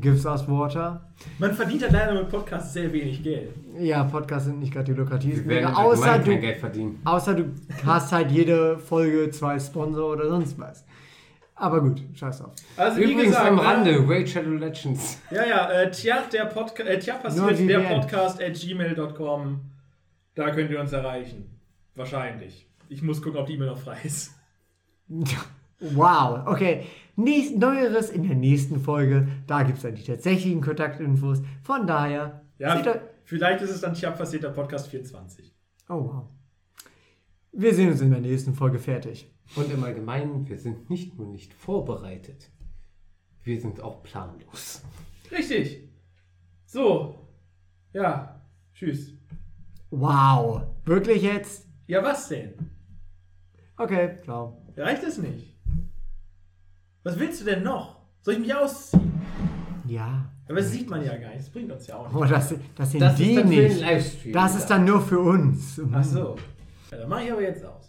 Gives us water. Man verdient halt leider mit Podcasts sehr wenig Geld. Ja, Podcasts sind nicht gerade die lukrativsten. Außer, du, Geld verdienen. außer du hast halt jede Folge zwei Sponsor oder sonst was. Aber gut, scheiß auf. Also wie Übrigens gesagt, am? Rande, Raid Shadow Legends. Ja, ja, äh, tja, der Podca äh, tja, passiert der. Podcast at gmail.com. Da könnt ihr uns erreichen. Wahrscheinlich. Ich muss gucken, ob die E-Mail noch frei ist. [laughs] Wow, okay. Nächst, Neueres in der nächsten Folge. Da gibt es dann die tatsächlichen Kontaktinfos. Von daher, Ja, vielleicht ist es dann tja, passiert der Podcast 24. Oh wow. Wir sehen uns in der nächsten Folge fertig. Und im Allgemeinen, wir sind nicht nur nicht vorbereitet, wir sind auch planlos. Richtig. So. Ja. Tschüss. Wow. Wirklich jetzt? Ja, was denn? Okay, ciao. Reicht es nicht? Was willst du denn noch? Soll ich mich ausziehen? Ja. Aber das sieht man ja gar nicht. Das bringt uns ja auch Oh, nicht. das, das sind Das die ist dann für den nicht. Livestream. Das ist dann nur für uns. Ach so. Ja, dann mach ich aber jetzt aus.